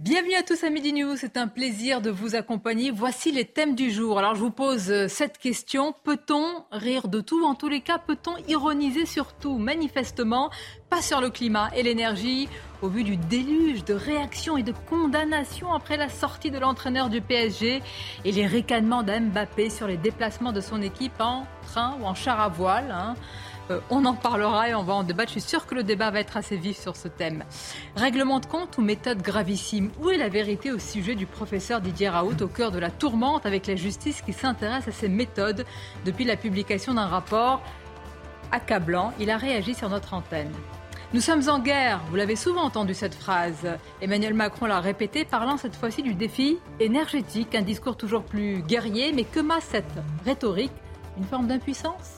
Bienvenue à tous à Midi News, c'est un plaisir de vous accompagner. Voici les thèmes du jour. Alors je vous pose euh, cette question, peut-on rire de tout? En tous les cas, peut-on ironiser sur tout? Manifestement, pas sur le climat et l'énergie, au vu du déluge de réactions et de condamnations après la sortie de l'entraîneur du PSG et les ricanements d'Mbappé sur les déplacements de son équipe en train ou en char à voile. hein. Euh, on en parlera et on va en débattre. Je suis sûre que le débat va être assez vif sur ce thème. Règlement de compte ou méthode gravissime? Où est la vérité au sujet du professeur Didier Raoult au cœur de la tourmente avec la justice qui s'intéresse à ces méthodes? Depuis la publication d'un rapport accablant Il a réagi sur notre antenne. Nous sommes en guerre, vous l'avez souvent entendu cette phrase. Emmanuel Macron l'a répété, parlant cette fois-ci du défi énergétique, un discours toujours plus guerrier, mais que masse cette rhétorique? Une forme d'impuissance?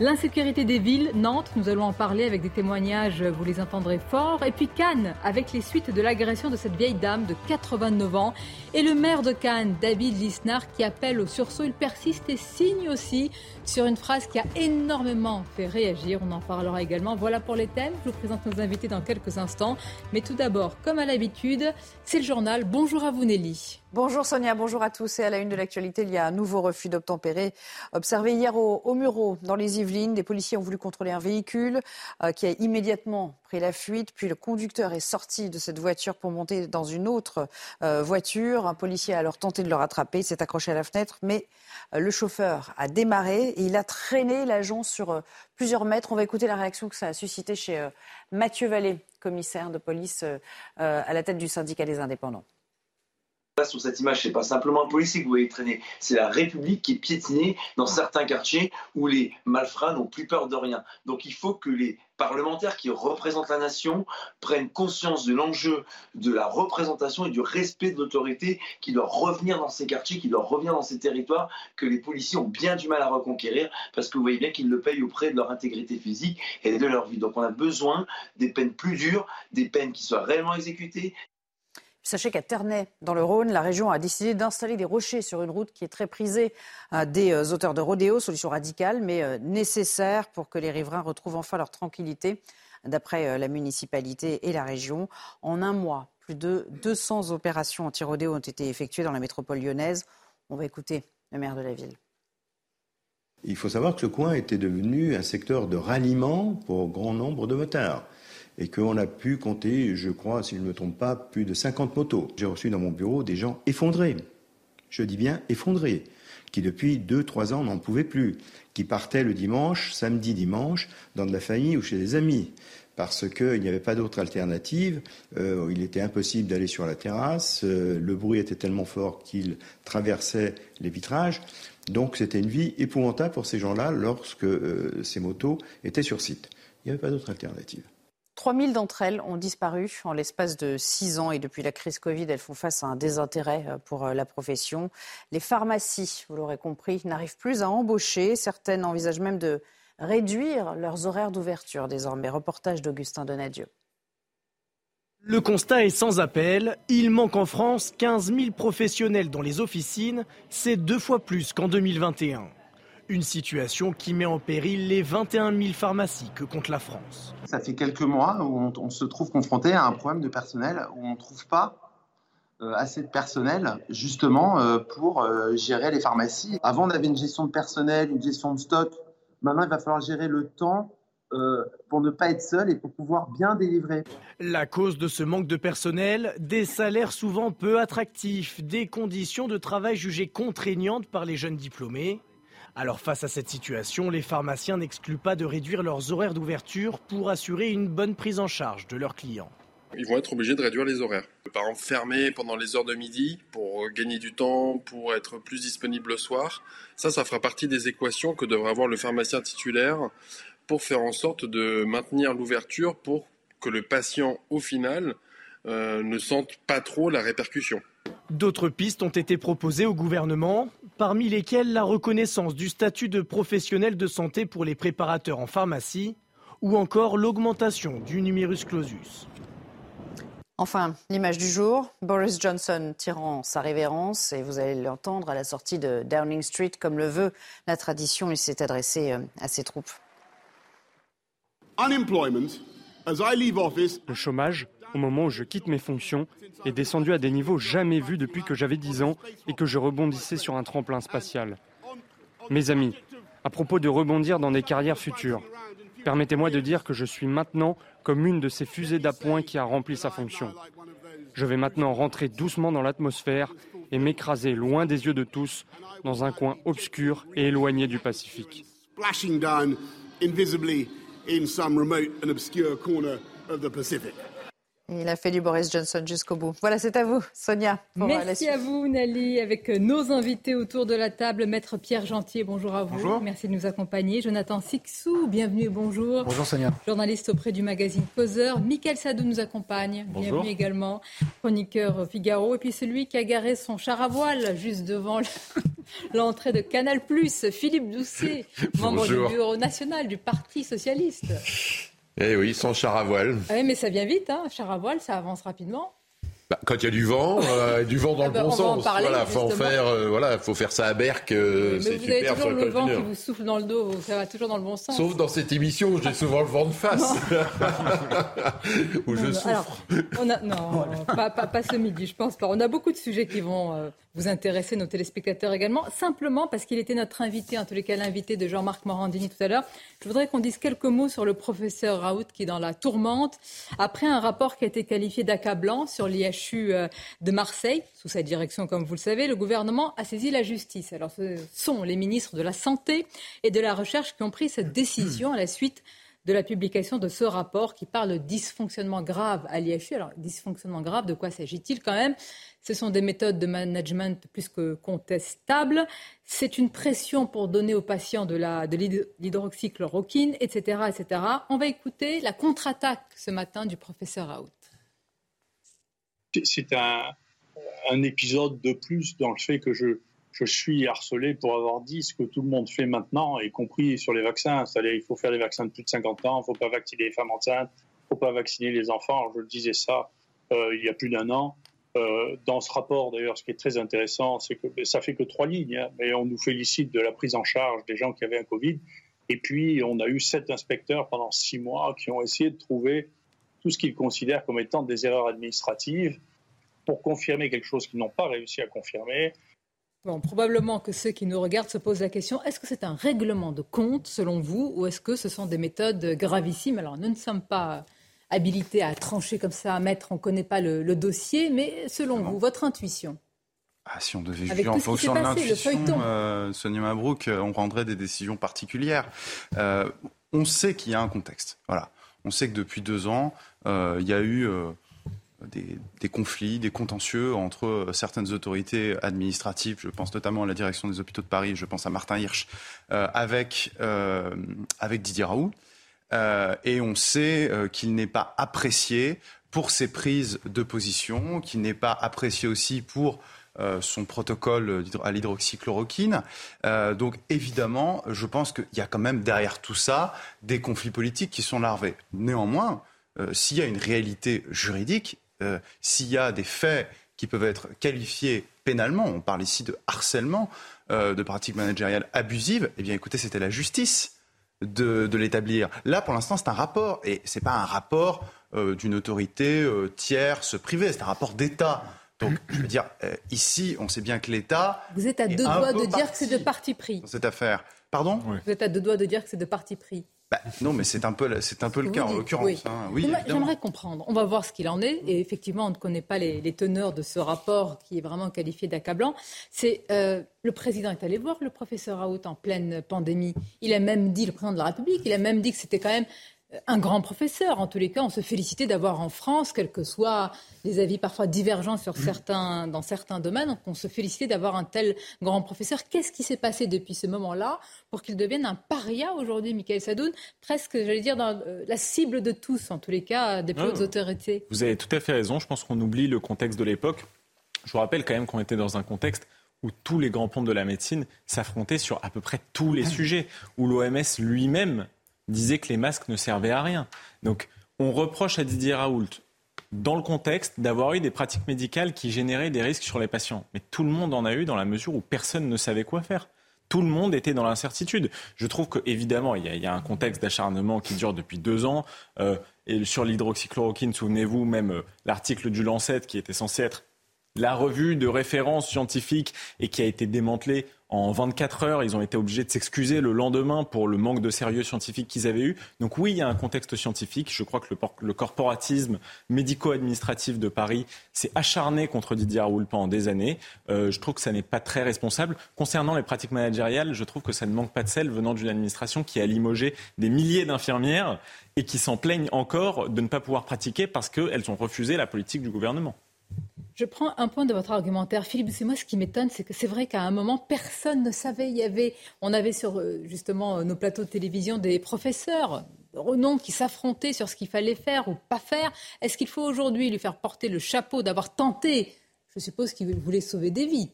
L'insécurité des villes, Nantes, nous allons en parler avec des témoignages, vous les entendrez fort. Et puis Cannes, avec les suites de l'agression de cette vieille dame de 89 ans. Et le maire de Cannes, David Lisnard, qui appelle au sursaut. Il persiste et signe aussi sur une phrase qui a énormément fait réagir. On en parlera également. Voilà pour les thèmes. Je vous présente nos invités dans quelques instants. Mais tout d'abord, comme à l'habitude, c'est le journal. Bonjour à vous Nelly. Bonjour Sonia, bonjour à tous. Et à la une de l'actualité, il y a un nouveau refus d'obtempérer observé hier au, au dans les Yvelines. Des policiers ont voulu contrôler un véhicule euh, qui a immédiatement pris la fuite. Puis le conducteur est sorti de cette voiture pour monter dans une autre euh, voiture. Un policier a alors tenté de le rattraper. Il s'est accroché à la fenêtre, mais euh, le chauffeur a démarré et il a traîné l'agent sur euh, plusieurs mètres. On va écouter la réaction que ça a suscité chez euh, Mathieu Vallée, commissaire de police à la tête du syndicat des indépendants. Sur cette image, c'est pas simplement un policier que vous voyez traîner, c'est la République qui est piétinée dans certains quartiers où les malfrats n'ont plus peur de rien. Donc il faut que les parlementaires qui représentent la nation prennent conscience de l'enjeu de la représentation et du respect de l'autorité qui doit revenir dans ces quartiers, qui doit revenir dans ces territoires que les policiers ont bien du mal à reconquérir parce que vous voyez bien qu'ils le payent auprès de leur intégrité physique et de leur vie. Donc on a besoin des peines plus dures, des peines qui soient réellement exécutées, Sachez qu'à Ternay, dans le Rhône, la région a décidé d'installer des rochers sur une route qui est très prisée euh, des euh, auteurs de rodéo, solution radicale, mais euh, nécessaire pour que les riverains retrouvent enfin leur tranquillité, d'après la municipalité et la région. En un mois, plus de 200 opérations anti-rodéo ont été effectuées dans la métropole lyonnaise. On va écouter le maire de la ville. Il faut savoir que ce coin était devenu un secteur de ralliement pour grand nombre de motards et qu'on a pu compter, je crois, si je ne me trompe pas, plus de 50 motos. J'ai reçu dans mon bureau des gens effondrés, je dis bien effondrés, qui depuis 2-3 ans n'en pouvaient plus, qui partaient le dimanche, samedi, dimanche, dans de la famille ou chez des amis. Parce qu'il n'y avait pas d'autre alternative, euh, il était impossible d'aller sur la terrasse, euh, le bruit était tellement fort qu'il traversait les vitrages. Donc c'était une vie épouvantable pour ces gens-là lorsque euh, ces motos étaient sur site. Il n'y avait pas d'autre alternative. 3000 d'entre elles ont disparu en l'espace de six ans et depuis la crise Covid, elles font face à un désintérêt euh, pour euh, la profession. Les pharmacies, vous l'aurez compris, n'arrivent plus à embaucher. Certaines envisagent même de réduire leurs horaires d'ouverture désormais. Reportage d'Augustin Donadieu. Le constat est sans appel. Il manque en France 15 000 professionnels dans les officines. C'est deux fois plus qu'en 2021. Une situation qui met en péril les 21 000 pharmacies que compte la France. Ça fait quelques mois où on, on se trouve confronté à un problème de personnel où on ne trouve pas euh, assez de personnel justement euh, pour euh, gérer les pharmacies. Avant, on avait une gestion de personnel, une gestion de stock. Maintenant, il va falloir gérer le temps pour ne pas être seul et pour pouvoir bien délivrer. La cause de ce manque de personnel, des salaires souvent peu attractifs, des conditions de travail jugées contraignantes par les jeunes diplômés. Alors face à cette situation, les pharmaciens n'excluent pas de réduire leurs horaires d'ouverture pour assurer une bonne prise en charge de leurs clients. Ils vont être obligés de réduire les horaires. Par exemple, fermer pendant les heures de midi pour gagner du temps, pour être plus disponible le soir. Ça, ça fera partie des équations que devrait avoir le pharmacien titulaire pour faire en sorte de maintenir l'ouverture pour que le patient, au final, euh, ne sente pas trop la répercussion. D'autres pistes ont été proposées au gouvernement, parmi lesquelles la reconnaissance du statut de professionnel de santé pour les préparateurs en pharmacie ou encore l'augmentation du numerus clausus. Enfin, l'image du jour, Boris Johnson tirant sa révérence, et vous allez l'entendre à la sortie de Downing Street, comme le veut la tradition, il s'est adressé euh, à ses troupes. Le chômage, au moment où je quitte mes fonctions, est descendu à des niveaux jamais vus depuis que j'avais 10 ans et que je rebondissais sur un tremplin spatial. Mes amis, à propos de rebondir dans des carrières futures, permettez-moi de dire que je suis maintenant comme une de ces fusées d'appoint qui a rempli sa fonction. Je vais maintenant rentrer doucement dans l'atmosphère et m'écraser loin des yeux de tous dans un coin obscur et éloigné du Pacifique. Il a fait du Boris Johnson jusqu'au bout. Voilà, c'est à vous, Sonia. Merci à vous, Nali, avec euh, nos invités autour de la table. Maître Pierre Gentier, bonjour à vous. Bonjour. Merci de nous accompagner. Jonathan Sixou, bienvenue et bonjour. Bonjour, Sonia. Journaliste auprès du magazine Causeur. Michael Sadou nous accompagne. Bonjour. Bienvenue également. Chroniqueur Figaro. Et puis celui qui a garé son char à voile juste devant l'entrée de Canal+, Philippe Doucet, membre du bureau national du Parti Socialiste. Eh oui, sans char à voile. Ah oui, mais ça vient vite, hein. char à voile, ça avance rapidement. Bah, quand il y a du vent, euh, du vent dans Ah le bah, bon sens. parler, voilà, faut en faire, euh, voilà, faut faire ça à Berck, euh, mais c'est vous avez super toujours sur le le vent qui vous souffle dans le dos, ça va toujours dans le bon sens. Sauf dans cette émission, j'ai souvent le vent de face. Où je Non, non, souffre. alors, on a, non, pas, pas- pas ce midi, je pense pas. On a beaucoup de sujets qui vont euh, vous intéresser, nos téléspectateurs également. Simplement parce qu'il était notre invité, en tous les cas l'invité de Jean-Marc Morandini tout à l'heure. Je voudrais qu'on dise quelques mots sur le professeur Raoult qui est dans la tourmente. Après un rapport qui a été qualifié d'accablant sur l'IHU euh, de Marseille, sous sa direction, comme vous le savez, le gouvernement a saisi la justice. Alors, ce sont les ministres de la Santé et de la Recherche qui ont pris cette décision à la suite de la publication de ce rapport qui parle de dysfonctionnement grave à l'IHU. Alors, dysfonctionnement grave, de quoi s'agit-il quand même? Ce sont des méthodes de management plus que contestables. C'est une pression pour donner aux patients de la- de l'hydroxychloroquine, etc., etc. On va écouter la contre-attaque ce matin du professeur Raoult. c'est un, épisode de plus dans le fait que je, je suis harcelé pour avoir dit ce que tout le monde fait maintenant, y compris sur les vaccins. C'est-à-dire il faut faire les vaccins de plus de 50 ans, il ne faut pas vacciner les femmes enceintes, il ne faut pas vacciner les enfants. Je disais ça euh, il y a plus d'un an. Euh, dans ce rapport, d'ailleurs, ce qui est très intéressant, c'est que ça fait que trois lignes, hein, mais on nous félicite de la prise en charge des gens qui avaient un Covid. Et puis, on a eu sept inspecteurs pendant six mois qui ont essayé de trouver tout ce qu'ils considèrent comme étant des erreurs administratives pour confirmer quelque chose qu'ils n'ont pas réussi à confirmer. Bon, probablement que ceux qui nous regardent se posent la question est-ce que c'est un règlement de compte selon vous ou est-ce que ce sont des méthodes gravissimes? Alors, nous ne sommes pas habilités à trancher comme ça, à mettre, on ne connaît pas le, le dossier, mais selon vous, votre intuition Ah, si on devait juger en fonction de l'intuition, euh, Sonia Mabrouk, euh, on rendrait des décisions particulières. Euh, on sait qu'il y a un contexte. Voilà. On sait que depuis deux ans, euh, il y a eu des, des conflits, des contentieux entre certaines autorités administratives. Je pense notamment à la direction des hôpitaux de Paris. Je pense à Martin Hirsch avec avec Didier Raoult. Euh, et on sait euh, qu'il n'est pas apprécié pour ses prises de position, qu'il n'est pas apprécié aussi pour euh, son protocole à l'hydroxychloroquine. Donc évidemment, je pense qu'il y a quand même derrière tout ça des conflits politiques qui sont larvés. Néanmoins, s'il y a une réalité juridique, s'il y a des faits qui peuvent être qualifiés pénalement, on parle ici de harcèlement, de pratiques managériales abusives, eh bien écoutez, c'était la justice de, de l'établir. Là, pour l'instant, c'est un rapport, et c'est pas un rapport euh, d'une autorité euh, tierce privée, c'est un rapport d'État. Donc, je veux dire, euh, ici, on sait bien que l'État Vous êtes à deux doigts de dire que c'est de parti parti pris. dans cette affaire. Pardon? Vous êtes à deux doigts de dire que c'est de parti pris. Bah, Non, mais c'est un peu, c'est un peu le cas en l'occurrence. oui. hein. Oui, J'aimerais- comprendre. On va voir ce qu'il en est. Et effectivement, on ne connaît pas les, les teneurs de ce rapport qui est vraiment qualifié d'accablant. C'est euh, le président est allé voir le professeur Raoult en pleine pandémie. Il a même dit, le président de la République, il a même dit que c'était quand même un grand professeur. En tous les cas, on se félicitait d'avoir en France, quels que soient les avis parfois divergents sur certains, dans certains domaines, on se félicitait d'avoir un tel grand professeur. Qu'est-ce qui s'est passé depuis ce moment-là pour qu'il devienne un paria aujourd'hui, Michael Sadoun, presque, j'allais dire, dans euh, la cible de tous, en tous les cas, des plus hautes autorités Vous avez tout à fait raison. Je pense qu'on oublie le contexte de l'époque. Je vous rappelle quand même qu'on était dans un contexte où tous les grands ponts de la médecine s'affrontaient sur à peu près tous les sujets, où l'OMS lui-même disait que les masques ne servaient à rien. Donc on reproche à Didier Raoult, dans le contexte, d'avoir eu des pratiques médicales qui généraient des risques sur les patients. Mais tout le monde en a eu dans la mesure où personne ne savait quoi faire. Tout le monde était dans l'incertitude. Je trouve qu'évidemment, il, il, y a un contexte d'acharnement qui dure depuis deux ans. Euh, et sur l'hydroxychloroquine, souvenez-vous, même euh, l'article du Lancet qui était censé être la revue de référence scientifique et qui a été démantelée en 24 heures. Ils ont été obligés de s'excuser le lendemain pour le manque de sérieux scientifique qu'ils avaient eu. Donc oui, il y a un contexte scientifique. Je crois que le, corporatisme médico-administratif de Paris s'est acharné contre Didier Raoult pendant des années. Euh, je trouve que ça n'est pas très responsable. Concernant les pratiques managériales, je trouve que ça ne manque pas de sel venant d'une administration qui a limogé des milliers d'infirmières et qui s'en plaignent encore de ne pas pouvoir pratiquer parce qu'elles ont refusé la politique du gouvernement. Je prends un point de votre argumentaire, Philippe. C'est moi ce qui m'étonne, c'est que c'est vrai qu'à un moment personne ne savait. Il y avait, on avait sur euh, justement nos plateaux de télévision des professeurs de renom qui s'affrontaient sur ce qu'il fallait faire ou pas faire. Est-ce qu'il faut aujourd'hui lui faire porter le chapeau d'avoir tenté? Je suppose qu'il voulait sauver des vies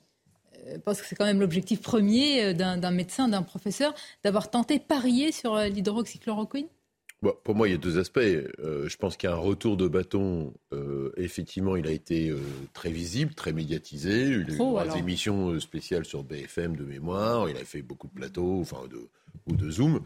euh, parce que c'est quand même l'objectif premier euh, d'un médecin, d'un professeur, d'avoir tenté parier sur l'hydroxychloroquine? Pour moi, il y a deux aspects. Euh, je pense qu'il y a un retour de bâton. Euh, effectivement, il a été euh, très visible, très médiatisé. Il a eu des émissions spéciales sur BFM de mémoire. Il a fait beaucoup de plateaux, enfin, de, ou de Zoom.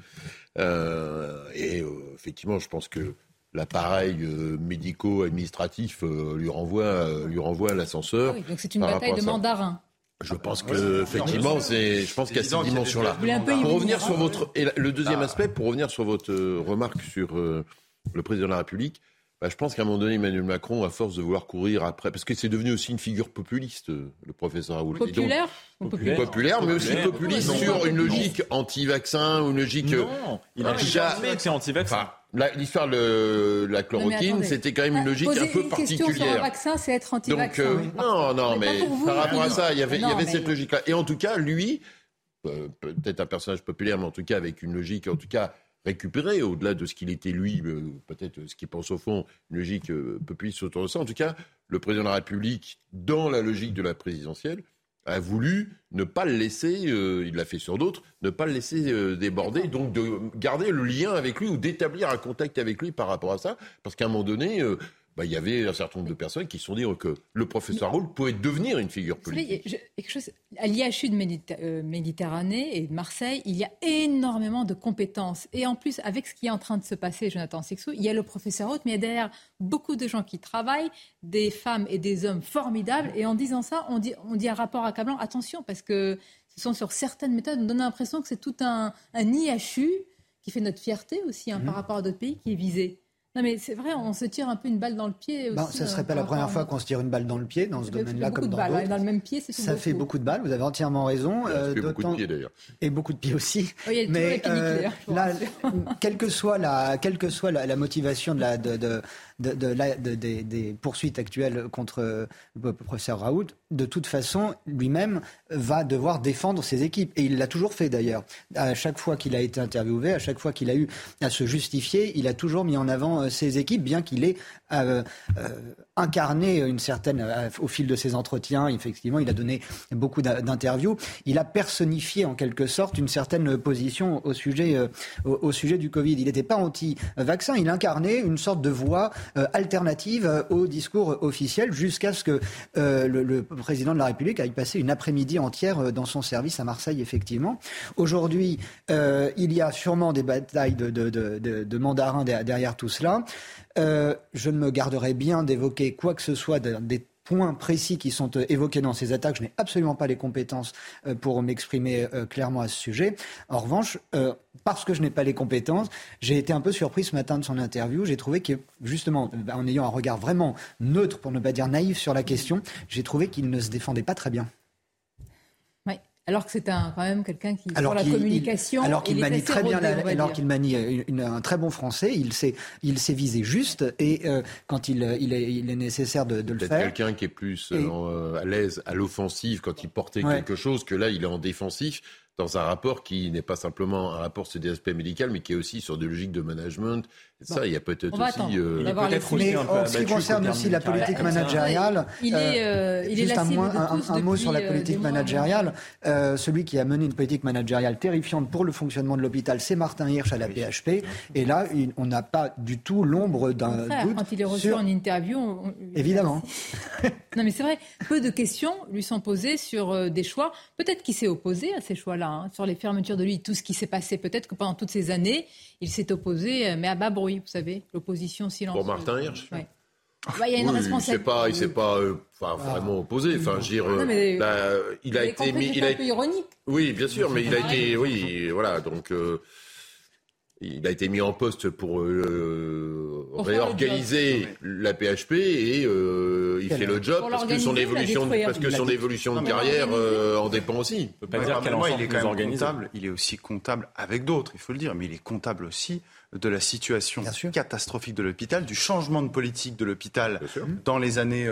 et effectivement, je pense que l'appareil médico-administratif lui renvoie, lui renvoie l'ascenseur. Ah donc c'est une bataille de mandarins. Je pense que effectivement, c'est, je pense qu'il y a cette dimension-là. Pour revenir sur votre, et le deuxième ah. aspect, pour revenir sur votre euh, remarque sur euh, le président de la République, bah, je pense qu'à un moment donné, Emmanuel Macron, à force de vouloir courir après, parce que c'est devenu aussi une figure populiste, euh, le professeur Raoult. Populaire, populaire, populaire, mais aussi populiste sur une logique anti-vaccin ou une logique. Non, il a jamais été anti-vaccin. L'histoire de la chloroquine, c'était quand même une logique un peu particulière. Sur un vaccin, c'est être anti-vaccin. Donc, euh, non, non, mais, par rapport à ça, il y avait, il y avait cette logique-là. Et en tout cas, lui, euh, peut-être un personnage populaire, mais en tout cas avec une logique, en tout cas récupérée, au-delà de ce qu'il était lui, euh, peut-être ce qu'il pense au fond, une logique populiste autour de ça. En tout cas, le président de la République, dans la logique de la présidentielle, a voulu ne pas le laisser, euh, il l'a fait sur d'autres, ne pas le laisser euh, déborder, donc de garder le lien avec lui ou d'établir un contact avec lui par rapport à ça, parce qu'à un moment donné, euh, bah, il y avait un certain nombre de personnes qui se sont dit que le professeur Raoult pouvait devenir une figure politique. à l'IHU de euh, Méditerranée et de Marseille, il y a énormément de compétences. Et en plus, avec ce qui est en train de se passer, Jonathan Sixou, il y a le professeur Raoult, mais il y a derrière beaucoup de gens qui travaillent, des femmes et des hommes formidables. Et en disant ça, on dit, on dit un rapport accablant. Attention, parce que ce sont sur certaines méthodes, on donne l'impression que c'est tout un, un, IHU qui fait notre fierté aussi hein, par mmh. rapport à d'autres pays qui est visé. Non, mais c'est vrai, on se tire un peu une balle dans le pied ben, aussi. ça ne serait pas la première fois qu'on se tire une balle dans le pied dans ce domaine-là comme dans d'autres. Dans le même pied, c'est Ça fait beaucoup de balles, vous avez entièrement raison. Euh, beaucoup de pieds d'ailleurs. Et beaucoup de pieds aussi. Oui, il y a mais euh, là, quelle que soit la, quelle que soit la, motivation de la, de, de, de, des poursuites actuelles contre le professeur Raoult, de toute façon, lui-même va devoir défendre ses équipes. Et il l'a toujours fait d'ailleurs. À chaque fois qu'il a été interviewé, à chaque fois qu'il a eu à se justifier, il a toujours mis en avant euh, ses équipes, bien qu'il ait euh, euh, incarné une certaine, au fil de ses entretiens, effectivement, il a donné beaucoup d'interviews. Il a personnifié en quelque sorte une certaine position au sujet, au, sujet du Covid. Il n'était pas anti-vaccin, il incarnait une sorte de voix alternative au discours officiel jusqu'à ce que le, le président de la République a passé une après-midi entière euh, dans son service à Marseille, effectivement. Aujourd'hui, euh, il y a sûrement des batailles de, de, mandarins derrière tout cela. Euh, je ne me garderai bien d'évoquer quoi que ce soit des points précis qui sont évoqués dans ces attaques. Je n'ai absolument pas les compétences pour m'exprimer clairement à ce sujet. En revanche, parce que je n'ai pas les compétences, j'ai été un peu surpris ce matin de son interview. J'ai trouvé que, justement, en ayant un regard vraiment neutre, pour ne pas dire naïf sur la question, j'ai trouvé qu'il ne se défendait pas très bien. Alors que c'est un, quand même quelqu'un qui, alors pour la communication, alors qu'il manie très bien, alors qu'il manie un très bon français, il sait, il sait viser juste et euh, quand il, il, est, il, est, nécessaire de, de le faire. Quelqu'un qui est plus euh, à l'aise à l'offensive quand il portait quelque chose que là il est en défensif dans un rapport qui n'est pas simplement un rapport sur des aspects médicaux, mais qui est aussi sur des logiques de management. Ça, il y a peut-être aussi. Euh... Il peut-être aussi en ce qui concerne aussi la politique managériale, il est, euh, il juste est un, un, un, mot sur la euh, politique managériale. Euh, celui qui a mené une politique managériale terrifiante pour le fonctionnement de l'hôpital, c'est Martin Hirsch à la PHP. Et là, on n'a pas du tout l'ombre d'un doute. Quand il est reçu en interview, on... évidemment. non, mais c'est vrai. Peu de questions lui sont posées sur des choix. Peut-être qu'il s'est opposé à ces choix-là. Hein, sur les fermetures de lits, tout ce qui s'est passé. Peut-être que pendant toutes ces années, il s'est opposé, euh, mais à bas bruit, vous savez, l'opposition silencieuse. Pour Martin Hirsch ouais. Bah, il y a une responsabilité. Il ne s'est pas, euh, pas vraiment opposé. Enfin, je dire, euh, il a été mis. Il a un peu ironique. Oui, bien sûr, mais il a été. Oui, voilà. Donc, il a été mis en poste pour, euh, réorganiser la PHP et euh, il fait le job parce que son évolution, parce que son évolution de carrière euh, en dépend aussi. On peut pas dire il est quand même comptable. Il est aussi comptable avec d'autres, il faut le dire, mais il est comptable aussi de la situation catastrophique de l'hôpital, du changement de politique de l'hôpital dans les années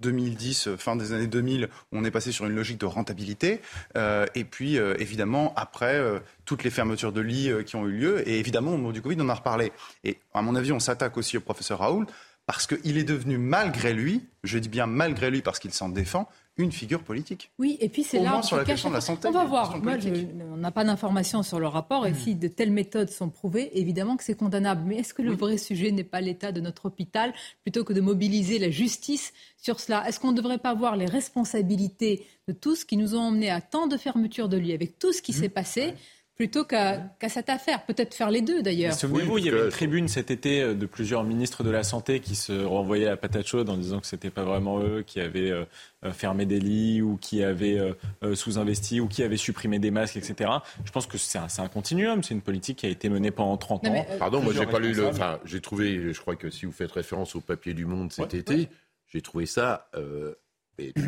2010, euh, fin des années 2000, on est passé sur une logique de rentabilité. Euh, et puis, euh, évidemment, après, toutes les fermetures de lits qui ont eu lieu. Et évidemment, au moment du Covid, on en a reparlé. Et à mon avis, on s'attaque aussi au professeur Raoul parce qu'il est devenu, malgré lui, je dis bien malgré lui parce qu'il s'en défend, une figure politique. Oui, et puis c'est là sur la question de la santé. On va voir. Moi, on n'a pas d'informations sur le rapport, et hmm. si de telles méthodes sont prouvées, évidemment que c'est condamnable. Mais est-ce que le vrai sujet n'est pas l'état de notre hôpital, plutôt que de mobiliser la justice sur cela? Est-ce qu'on ne devrait pas voir les responsabilités de tous qui nous ont emmenés à tant de fermetures de lits, avec tout ce qui hmm. s'est passé plutôt qu'à cette affaire. Peut-être faire les deux d'ailleurs. Souvenez-vous, il y avait une tribune cet été euh, de plusieurs ministres de la Santé qui se renvoyaient à patate chaude en disant que ce n'était pas vraiment eux qui avaient euh, euh, fermé des lits ou qui avaient sous-investi ou qui avaient supprimé des masques, etc. Je pense que c'est un, un, continuum, c'est une politique qui a été menée pendant 30 ans. Pardon, moi j'ai pas lu le. Enfin, j'ai trouvé, je crois que si vous faites référence au papier du Monde cet été, j'ai trouvé ça.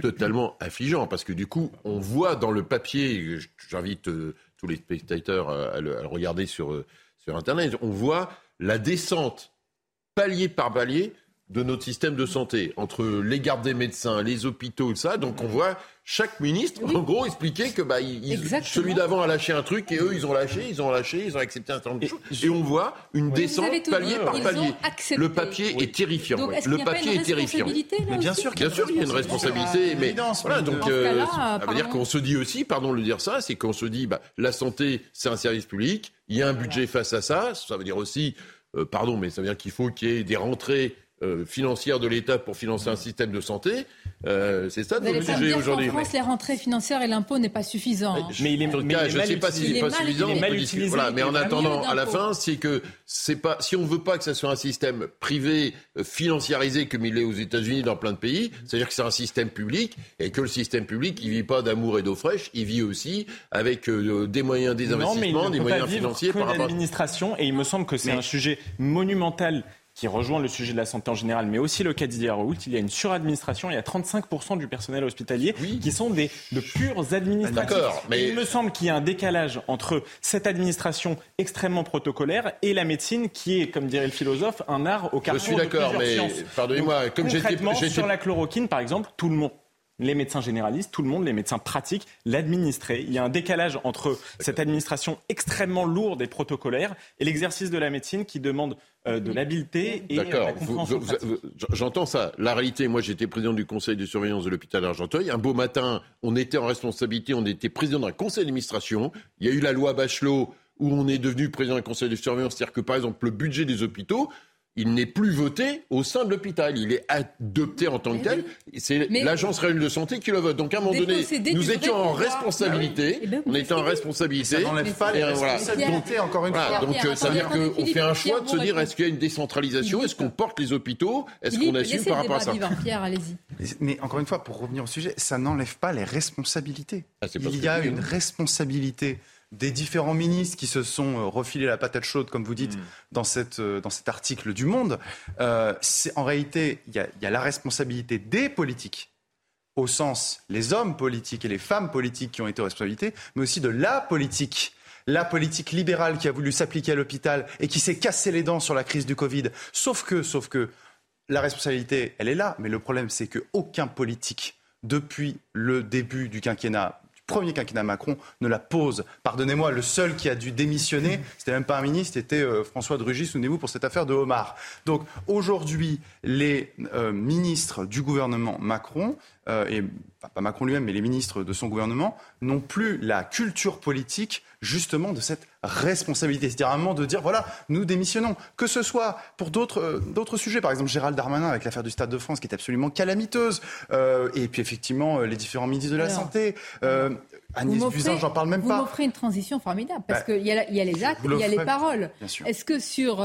totalement affligeant parce que du coup on voit dans le papier j'invite tous les spectateurs à le, regarder sur, euh, sur Internet, on voit la descente palier par palier de notre système de santé, entre les gardes des médecins, les hôpitaux, ça. Donc on voit chaque ministre, en gros, expliquer que bah, celui d'avant a lâché un truc et eux, ils ont lâché, ils ont lâché, ils ont accepté un certain nombre de choses. Et on voit une descente palier par palier. Le papier est terrifiant. le papier est terrifiant. Mais bien sûr, bien sûr, il y a une responsabilité. Mais voilà, donc euh, ça veut dire qu'on se dit aussi, pardon de le dire ça, c'est qu'on se dit, bah, la santé, c'est un service public. Il y a un budget face à ça. Ça veut dire aussi, euh, pardon, mais ça veut dire qu'il faut qu'il y ait des rentrées euh, financière de l'État pour financer un système de santé. Euh, c'est ça notre sujet aujourd'hui. En France, les rentrées financières et l'impôt n'est pas suffisant. Mais il est, je ne sais pas s'il n'est pas suffisant. Voilà, mais en attendant, à la fin, c'est que c'est pas si on veut pas que ça soit un système privé euh, financiarisé comme il est aux États-Unis dans plein de pays, c'est-à-dire que c'est un système public et que le système public, il vit pas d'amour et d'eau fraîche, il vit aussi avec des moyens, des investissements, des moyens financiers par rapport. l'administration et il me semble que c'est un sujet monumental qui rejoint le sujet de la santé en général, mais aussi le cas Raoult, il y a une suradministration, il y a 35% du personnel hospitalier qui sont des, de purs administratifs. D'accord, mais... Il me semble qu'il y a un décalage entre cette administration extrêmement protocolaire et la médecine qui est, comme dirait le philosophe, un art au carrefour Je suis d'accord, mais pardonnez-moi, comme j'étais... Sur la chloroquine, par exemple, tout le monde les médecins généralistes, tout le monde, les médecins pratiques, l'administré. Il y a un décalage entre cette administration extrêmement lourde et protocolaire et l'exercice de la médecine qui demande euh, de l'habileté et D'accord. J'entends ça. La réalité, moi j'étais président du conseil de surveillance de l'hôpital d'Argenteuil. Un beau matin, on était en responsabilité, on était président d'un conseil d'administration. Il y a eu la loi Bachelot où on est devenu président d'un conseil de surveillance. C'est-à-dire que par exemple, le budget des hôpitaux, il n'est plus voté au sein de l'hôpital. Il est adopté en tant que tel. C'est l'agence régionale de santé qui le vote. Donc à un moment donné, nous étions en responsabilité. Eh ben, on était en responsabilité. Ça n'enlève pas les responsabilités, encore une fois. Donc ça veut dire qu'on fait un choix de se dire est-ce qu'il y a une décentralisation? Est-ce qu'on porte les hôpitaux? Est-ce qu'on assume par rapport à ça? Mais encore une fois, pour revenir au sujet, ça n'enlève pas les responsabilités. Ah, il y a une responsabilité des différents ministres qui se sont euh, refilés la patate chaude, comme vous dites, mm. dans, cette, euh, dans cet article du Monde, euh, en réalité, il y, a, la responsabilité des politiques au sens les hommes politiques et les femmes politiques qui ont été aux responsabilités, mais aussi de la politique la politique libérale qui a voulu s'appliquer à l'hôpital et qui s'est cassé les dents sur la crise du Covid. Sauf que, sauf que, la responsabilité, elle est là, mais le problème, c'est qu'aucun politique, depuis le début du quinquennat, premier quinquennat Macron ne la pose. Pardonnez-moi, le seul qui a dû démissionner, c'était même pas un ministre, c'était euh, François de Rugy, souvenez-vous, pour cette affaire de Omar. Donc aujourd'hui, les euh, ministres du gouvernement Macron, et pas Macron lui-même, mais les ministres de son gouvernement, n'ont plus la culture politique justement de cette responsabilité. C'est-à-dire un moment de dire, voilà, nous démissionnons. Que ce soit pour d'autres d'autres sujets, par exemple Gérald Darmanin avec l'affaire du Stade de France qui est absolument calamiteuse, et puis effectivement les différents ministres de la Santé. Agnès Buzyn, j'en parle même pas. Vous m'offrez une transition formidable, parce bah, qu'il y, y, a les actes, il y a les paroles. Est-ce que sur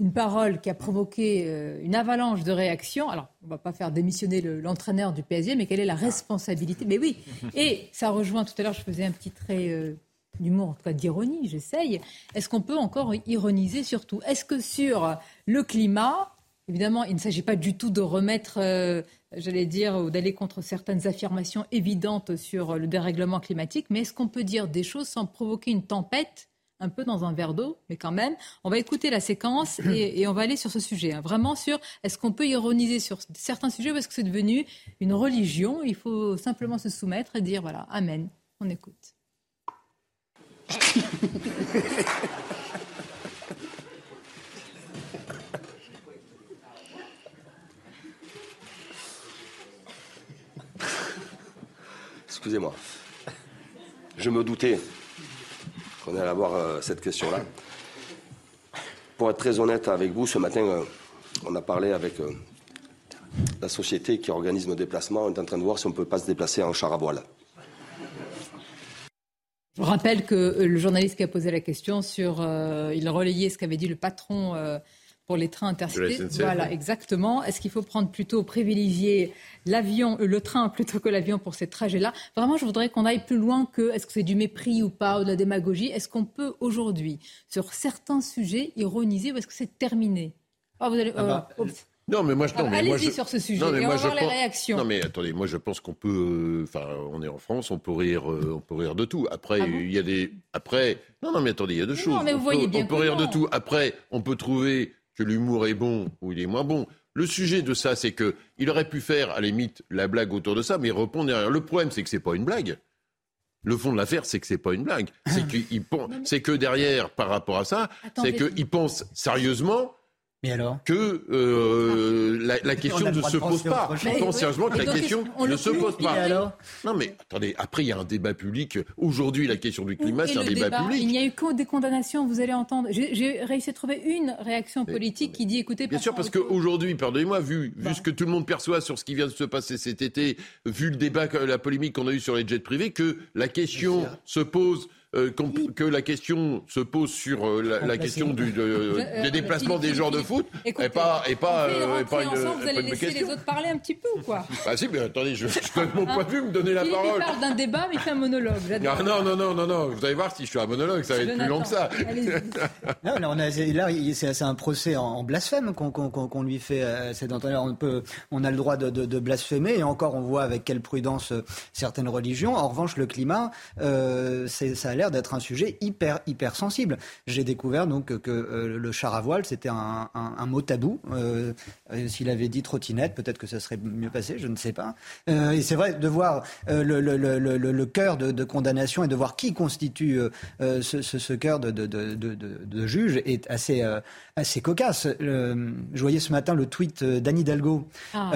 une parole qui a provoqué euh, une avalanche de réactions. Alors, on ne va pas faire démissionner l'entraîneur du PSG, mais quelle est la responsabilité? Mais oui, et ça rejoint tout à l'heure, je faisais un petit trait euh, d'humour, en tout cas d'ironie, j'essaye. Est-ce qu'on peut encore ironiser sur tout Est-ce que sur le climat, évidemment, il ne s'agit pas du tout de remettre, euh, j'allais dire, ou d'aller contre certaines affirmations évidentes sur le dérèglement climatique, mais est-ce qu'on peut dire des choses sans provoquer une tempête un peu dans un verre d'eau, mais quand même. On va écouter la séquence et, on va aller sur ce sujet. Hein. Vraiment sur est-ce qu'on peut ironiser sur certains sujets est-ce que c'est devenu une religion? Il faut simplement se soumettre et dire voilà, Amen. On écoute. Excusez-moi. Je me doutais on allait avoir euh, cette question-là. Pour être très honnête avec vous, ce matin, euh, on a parlé avec euh, la société qui organise nos déplacements. On est en train de voir si on ne peut pas se déplacer en char à voile. Je rappelle que le journaliste qui a posé la question sur, il relayait ce qu'avait dit le patron pour les trains intercités. Voilà, exactement. Est-ce qu'il faut prendre plutôt privilégier l'avion, euh, le train plutôt que l'avion pour ces trajets-là? Vraiment, je voudrais qu'on aille plus loin que est-ce que c'est du mépris ou pas, ou de la démagogie? Est-ce qu'on peut aujourd'hui, sur certains sujets, ironiser ou est-ce que c'est terminé? Ah, vous allez, ah bah, euh, Non, mais moi, je, non, Allez-y sur ce sujet et on va voir les réactions. Non, mais attendez, moi, je pense qu'on peut. Euh, enfin, on est en France, on peut rire, on peut rire de tout. Après, ah il y a des. Après, non, non, mais attendez, il y a deux choses. Non, mais vous on voyez peut, bien on peut rire de tout. Après, on peut trouver que l'humour est bon ou il est moins bon. Le sujet de ça, c'est que il aurait pu faire, à la limite, la blague autour de ça, mais répondre derrière. Le problème, c'est que c'est pas une blague. Le fond de l'affaire, c'est que c'est pas une blague. C'est c'est que derrière, par rapport à ça, c'est qu'il pense sérieusement mais alors Que euh, la, question ne se pose pas. Je pense sérieusement que la question ne se pose pas. Non, mais attendez, après, il y a un débat public. Aujourd'hui, la question du climat, c'est un débat, public. Il n'y a eu que des condamnations, vous allez entendre. J'ai réussi à trouver une réaction politique qui dit écoutez, Bien sûr, parce qu'aujourd'hui, pardonnez-moi, vu, vu ce que tout le monde perçoit sur ce qui vient de se passer cet été, vu le débat, la polémique qu'on a eu sur les jets privés, que la question se pose euh, que la question se pose sur euh, la, question du, euh, des déplacements des joueurs de foot et pas, et pas, et pas une, ensemble, vous allez laisser les autres parler un petit peu ou quoi? Ah si, mais attendez, je, je donne mon point de vue, me donner la parole. Il parle d'un débat, mais fait un monologue. Non, non, non, non, non, non, vous allez voir si je suis un monologue, ça va être plus long que ça. non, là, on a, là c'est un procès en, blasphème qu'on lui fait. C'est on, peut, on a le droit de, de, de, blasphémer, et encore, on voit avec quelle prudence certaines religions. En revanche, le climat, c'est ça d'être un sujet hyper, hyper sensible. J'ai découvert donc que, euh, le char à voile, c'était un, mot tabou. Euh, euh, s'il avait dit trottinette, peut-être que ça serait mieux passé, je ne sais pas. et c'est vrai, de voir le, le, cœur de, condamnation et de voir qui constitue ce, ce, cœur de, de, juge est assez, assez cocasse. je voyais ce matin le tweet d'Anne Hidalgo, ah.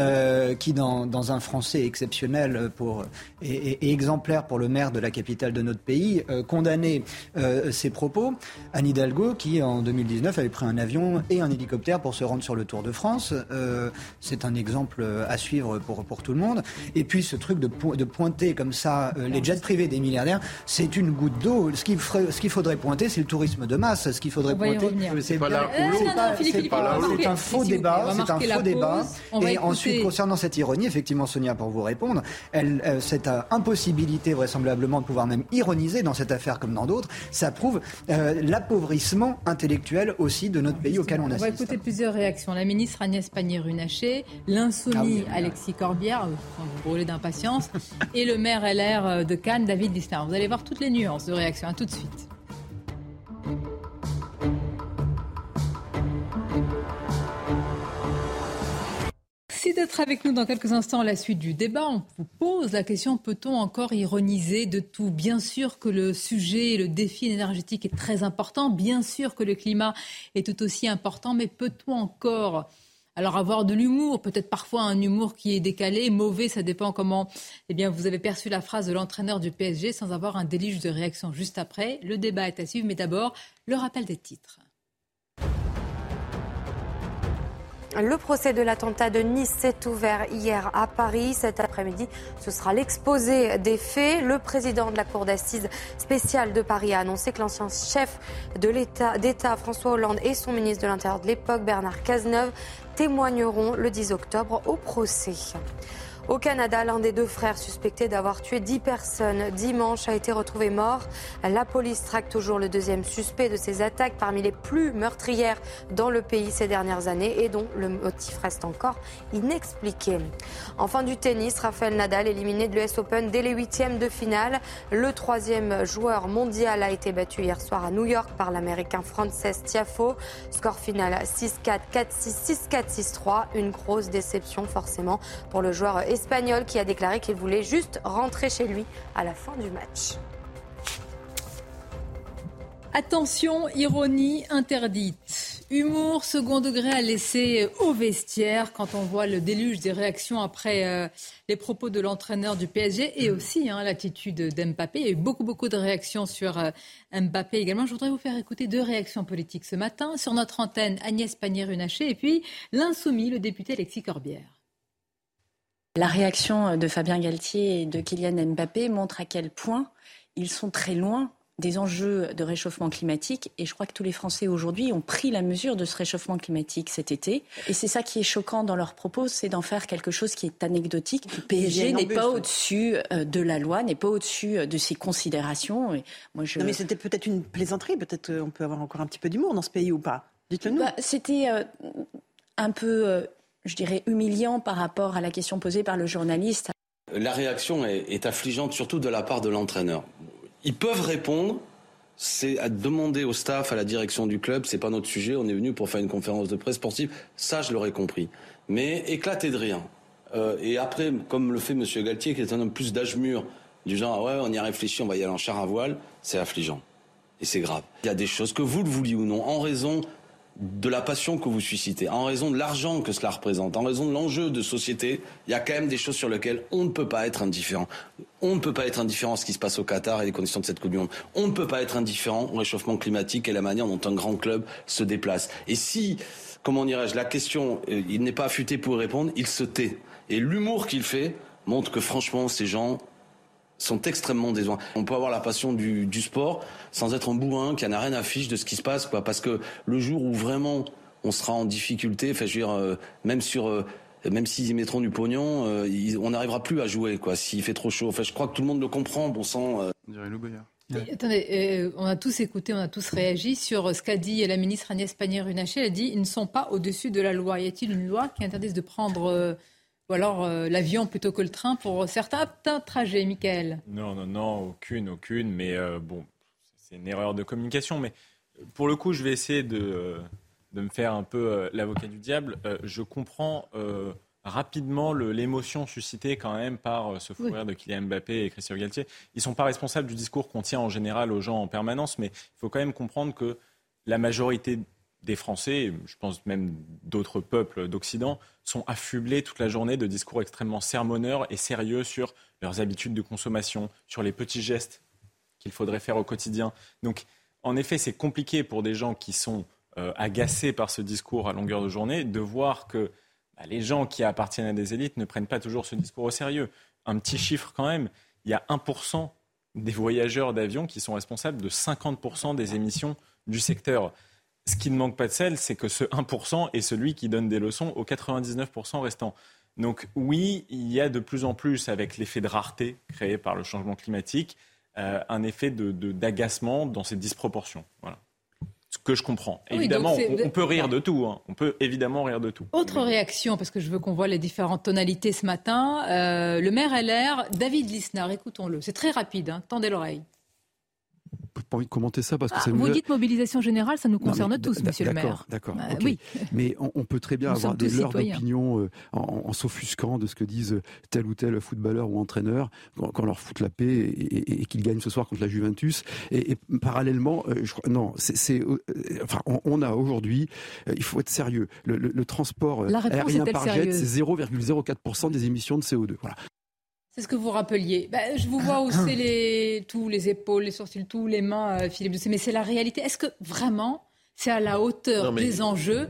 qui, dans, dans, un français exceptionnel pour, et, exemplaire pour le maire de la capitale de notre pays, condamner euh, ses propos. Anne Hidalgo, qui en 2019 avait pris un avion et un hélicoptère pour se rendre sur le Tour de France. Euh, c'est un exemple à suivre pour, pour tout le monde. Et puis ce truc de, de pointer comme ça euh, les jets privés des milliardaires, c'est une goutte d'eau. Ce qu'il ce qu'il faudrait pointer, c'est le tourisme de masse. Ce qu'il faudrait pointer, c'est un faux débat. C'est un faux débat. Et ensuite, concernant cette ironie, effectivement, Sonia, pour vous répondre, elle, cette impossibilité vraisemblablement de pouvoir même ironiser dans cette affaire comme dans d'autres, ça prouve l'appauvrissement intellectuel aussi de notre pays auquel on assiste. On va écouter plusieurs réactions. La ministre Agnès Pannier-Runacher, l'insoumis ah Alexis Corbière, vous brûlez d'impatience, et le maire LR de Cannes, David Distin. Vous allez voir toutes les nuances de réaction. À tout de suite. Merci d'être avec nous dans quelques instants à la suite du débat. On vous pose la question peut-on encore ironiser de tout? Bien sûr que le sujet, le défi énergétique est très important. Bien sûr que le climat est tout aussi important. Mais peut-on encore alors avoir de l'humour, peut-être parfois un humour qui est décalé, mauvais, ça dépend comment eh bien, vous avez perçu la phrase de l'entraîneur du PSG sans avoir un déluge de réaction juste après. Le débat est à suivre, mais d'abord, le rappel des titres. Le procès de l'attentat de Nice s'est ouvert hier à Paris. Cet après-midi, ce sera l'exposé des faits. Le président de la Cour d'assises spéciale de Paris a annoncé que l'ancien chef d'État François Hollande et son ministre de l'Intérieur de l'époque Bernard Cazeneuve témoigneront le 10 octobre au procès. Au Canada, l'un des deux frères suspectés d'avoir tué 10 personnes dimanche a été retrouvé mort. La police traque toujours le deuxième suspect de ces attaques parmi les plus meurtrières dans le pays ces dernières années et dont le motif reste encore inexpliqué. En fin du tennis, Rafael Nadal éliminé de l'US Open dès les huitièmes de finale. Le troisième joueur mondial a été battu hier soir à New York par l'américain Frances Tiafo. Score final 6-4, 4-6, 6-4, 6-3. Une grosse déception forcément pour le joueur espagnol qui a déclaré qu'il voulait juste rentrer chez lui à la fin du match. Attention, ironie interdite. Humour second degré à laisser au vestiaire quand on voit le déluge des réactions après euh, les propos de l'entraîneur du PSG et aussi hein, l'attitude d'Mbappé. Il y a eu beaucoup, beaucoup de réactions sur euh, Mbappé également. Je voudrais vous faire écouter deux réactions politiques ce matin. Sur notre antenne, Agnès Pannier-Runacher et puis l'insoumis, le député Alexis Corbière. La réaction de Fabien Galtier et de Kylian Mbappé montre à quel point ils sont très loin des enjeux de réchauffement climatique. Et je crois que tous les Français aujourd'hui ont pris la mesure de ce réchauffement climatique cet été. Et c'est ça qui est choquant dans leurs propos, c'est d'en faire quelque chose qui est anecdotique. Le PSG n'est pas au-dessus euh, de la loi, n'est pas au-dessus euh, de ses considérations. Et moi, je... Non mais c'était peut-être une plaisanterie, peut-être euh, on peut avoir encore un petit peu d'humour dans ce pays ou pas Dites-le nous. Bah, c'était un peu je dirais, humiliant par rapport à la question posée par le journaliste. La réaction est, affligeante, surtout de la part de l'entraîneur. Ils peuvent répondre, c'est à demander au staff, à la direction du club, c'est pas notre sujet, on est venu pour faire une conférence de presse sportive, ça je l'aurais compris. Mais éclater de rien. Euh, et après, comme le fait M. Galtier, qui est un homme plus d'âge mûr, du genre, ah ouais, on y a réfléchi, on va y aller en char à voile, c'est affligeant. Et c'est grave. Il y a des choses que vous le vouliez ou non, en raison de la passion que vous suscitez, en raison de l'argent que cela représente, en raison de l'enjeu de société, il y a quand même des choses sur lesquelles on ne peut pas être indifférent. On ne peut pas être indifférent à ce qui se passe au Qatar et les conditions de cette Coupe du Monde. On ne peut pas être indifférent au réchauffement climatique et la manière dont un grand club se déplace. Et si, comment dirais-je, la question, euh, il n'est pas affûté pour répondre, il se tait. Et l'humour qu'il fait montre que franchement, ces gens sont extrêmement décevants. On peut avoir la passion du, sport sans être un bourrin qui n'a rien à fiche de ce qui se passe, quoi. Parce que le jour où vraiment on sera en difficulté, enfin, je veux dire, euh, même sur, euh, même s'ils mettront du pognon, euh, on n'arrivera plus à jouer, quoi. S'il fait trop chaud. Enfin, je crois que tout le monde le comprend, bon sang. Attendez, on a tous écouté, on a tous réagi sur ce qu'a dit la ministre Agnès Pannier-Runacher. Elle a dit ils ne sont pas au-dessus de la loi. Y a-t-il une loi qui interdise de prendre ou alors euh, l'avion plutôt que le train pour certains trajets, Michael Non, non, non, aucune, aucune. Mais euh, bon, c'est une erreur de communication. Mais euh, pour le coup, je vais essayer de, de me faire un peu l'avocat du diable. je comprends rapidement l'émotion suscitée quand même par ce fou de Kylian Mbappé et Christian Galtier. Ils ne sont pas responsables du discours qu'on tient en général aux gens en permanence, mais il faut quand même comprendre que la majorité des Français, je pense même d'autres peuples d'Occident, sont affublés toute la journée de discours extrêmement sermonneurs et sérieux sur leurs habitudes de consommation, sur les petits gestes qu'il faudrait faire au quotidien. Donc, en effet, c'est compliqué pour des gens qui sont euh, agacés par ce discours à longueur de journée de voir que bah, les gens qui appartiennent à des élites ne prennent pas toujours ce discours au sérieux. Un petit chiffre quand même, il y a 1% des voyageurs d'avion qui sont responsables de 50% des émissions du secteur. Ce qui ne manque pas de sel, c'est que ce 1% est celui qui donne des leçons aux 99% restants. Donc oui, il y a de plus en plus, avec l'effet de rareté créé par le changement climatique, euh, un effet d'agacement de, dans ces disproportions. Voilà. Ce que je comprends. Oui, évidemment, on peut rire de tout. hein. On peut évidemment rire de tout. Autre réaction, parce que je veux qu'on voit les différentes tonalités ce matin. Euh, le maire LR, David Lisnard, écoutons-le. C'est très rapide, hein. tendez l'oreille. Pas envie de commenter ça parce que Ah, ça vous dites mobilisation générale, ça nous concerne tous, monsieur le maire. D'accord. Bah. Oui. Mais on, on peut très bien Nous avoir des citoyens. d'opinion euh, en, en s'offusquant de ce que disent tel ou tel footballeur ou entraîneur quand, quand on leur fout la paix et, et- et qu'ils gagnent ce soir contre la Juventus. Et, et parallèlement, euh, je crois, non, c'est, euh, enfin, on, on a aujourd'hui, il faut être sérieux. Le, le- le transport La aérien par jet, c'est 0,04% des émissions de CO2. Voilà. C'est ce que vous rappeliez. Bah, je vous vois hausser les, tous les épaules, les sourcils, tous les mains, euh, Philippe Doucet, mais c'est la réalité. Est-ce que vraiment c'est à la hauteur Non, mais- des enjeux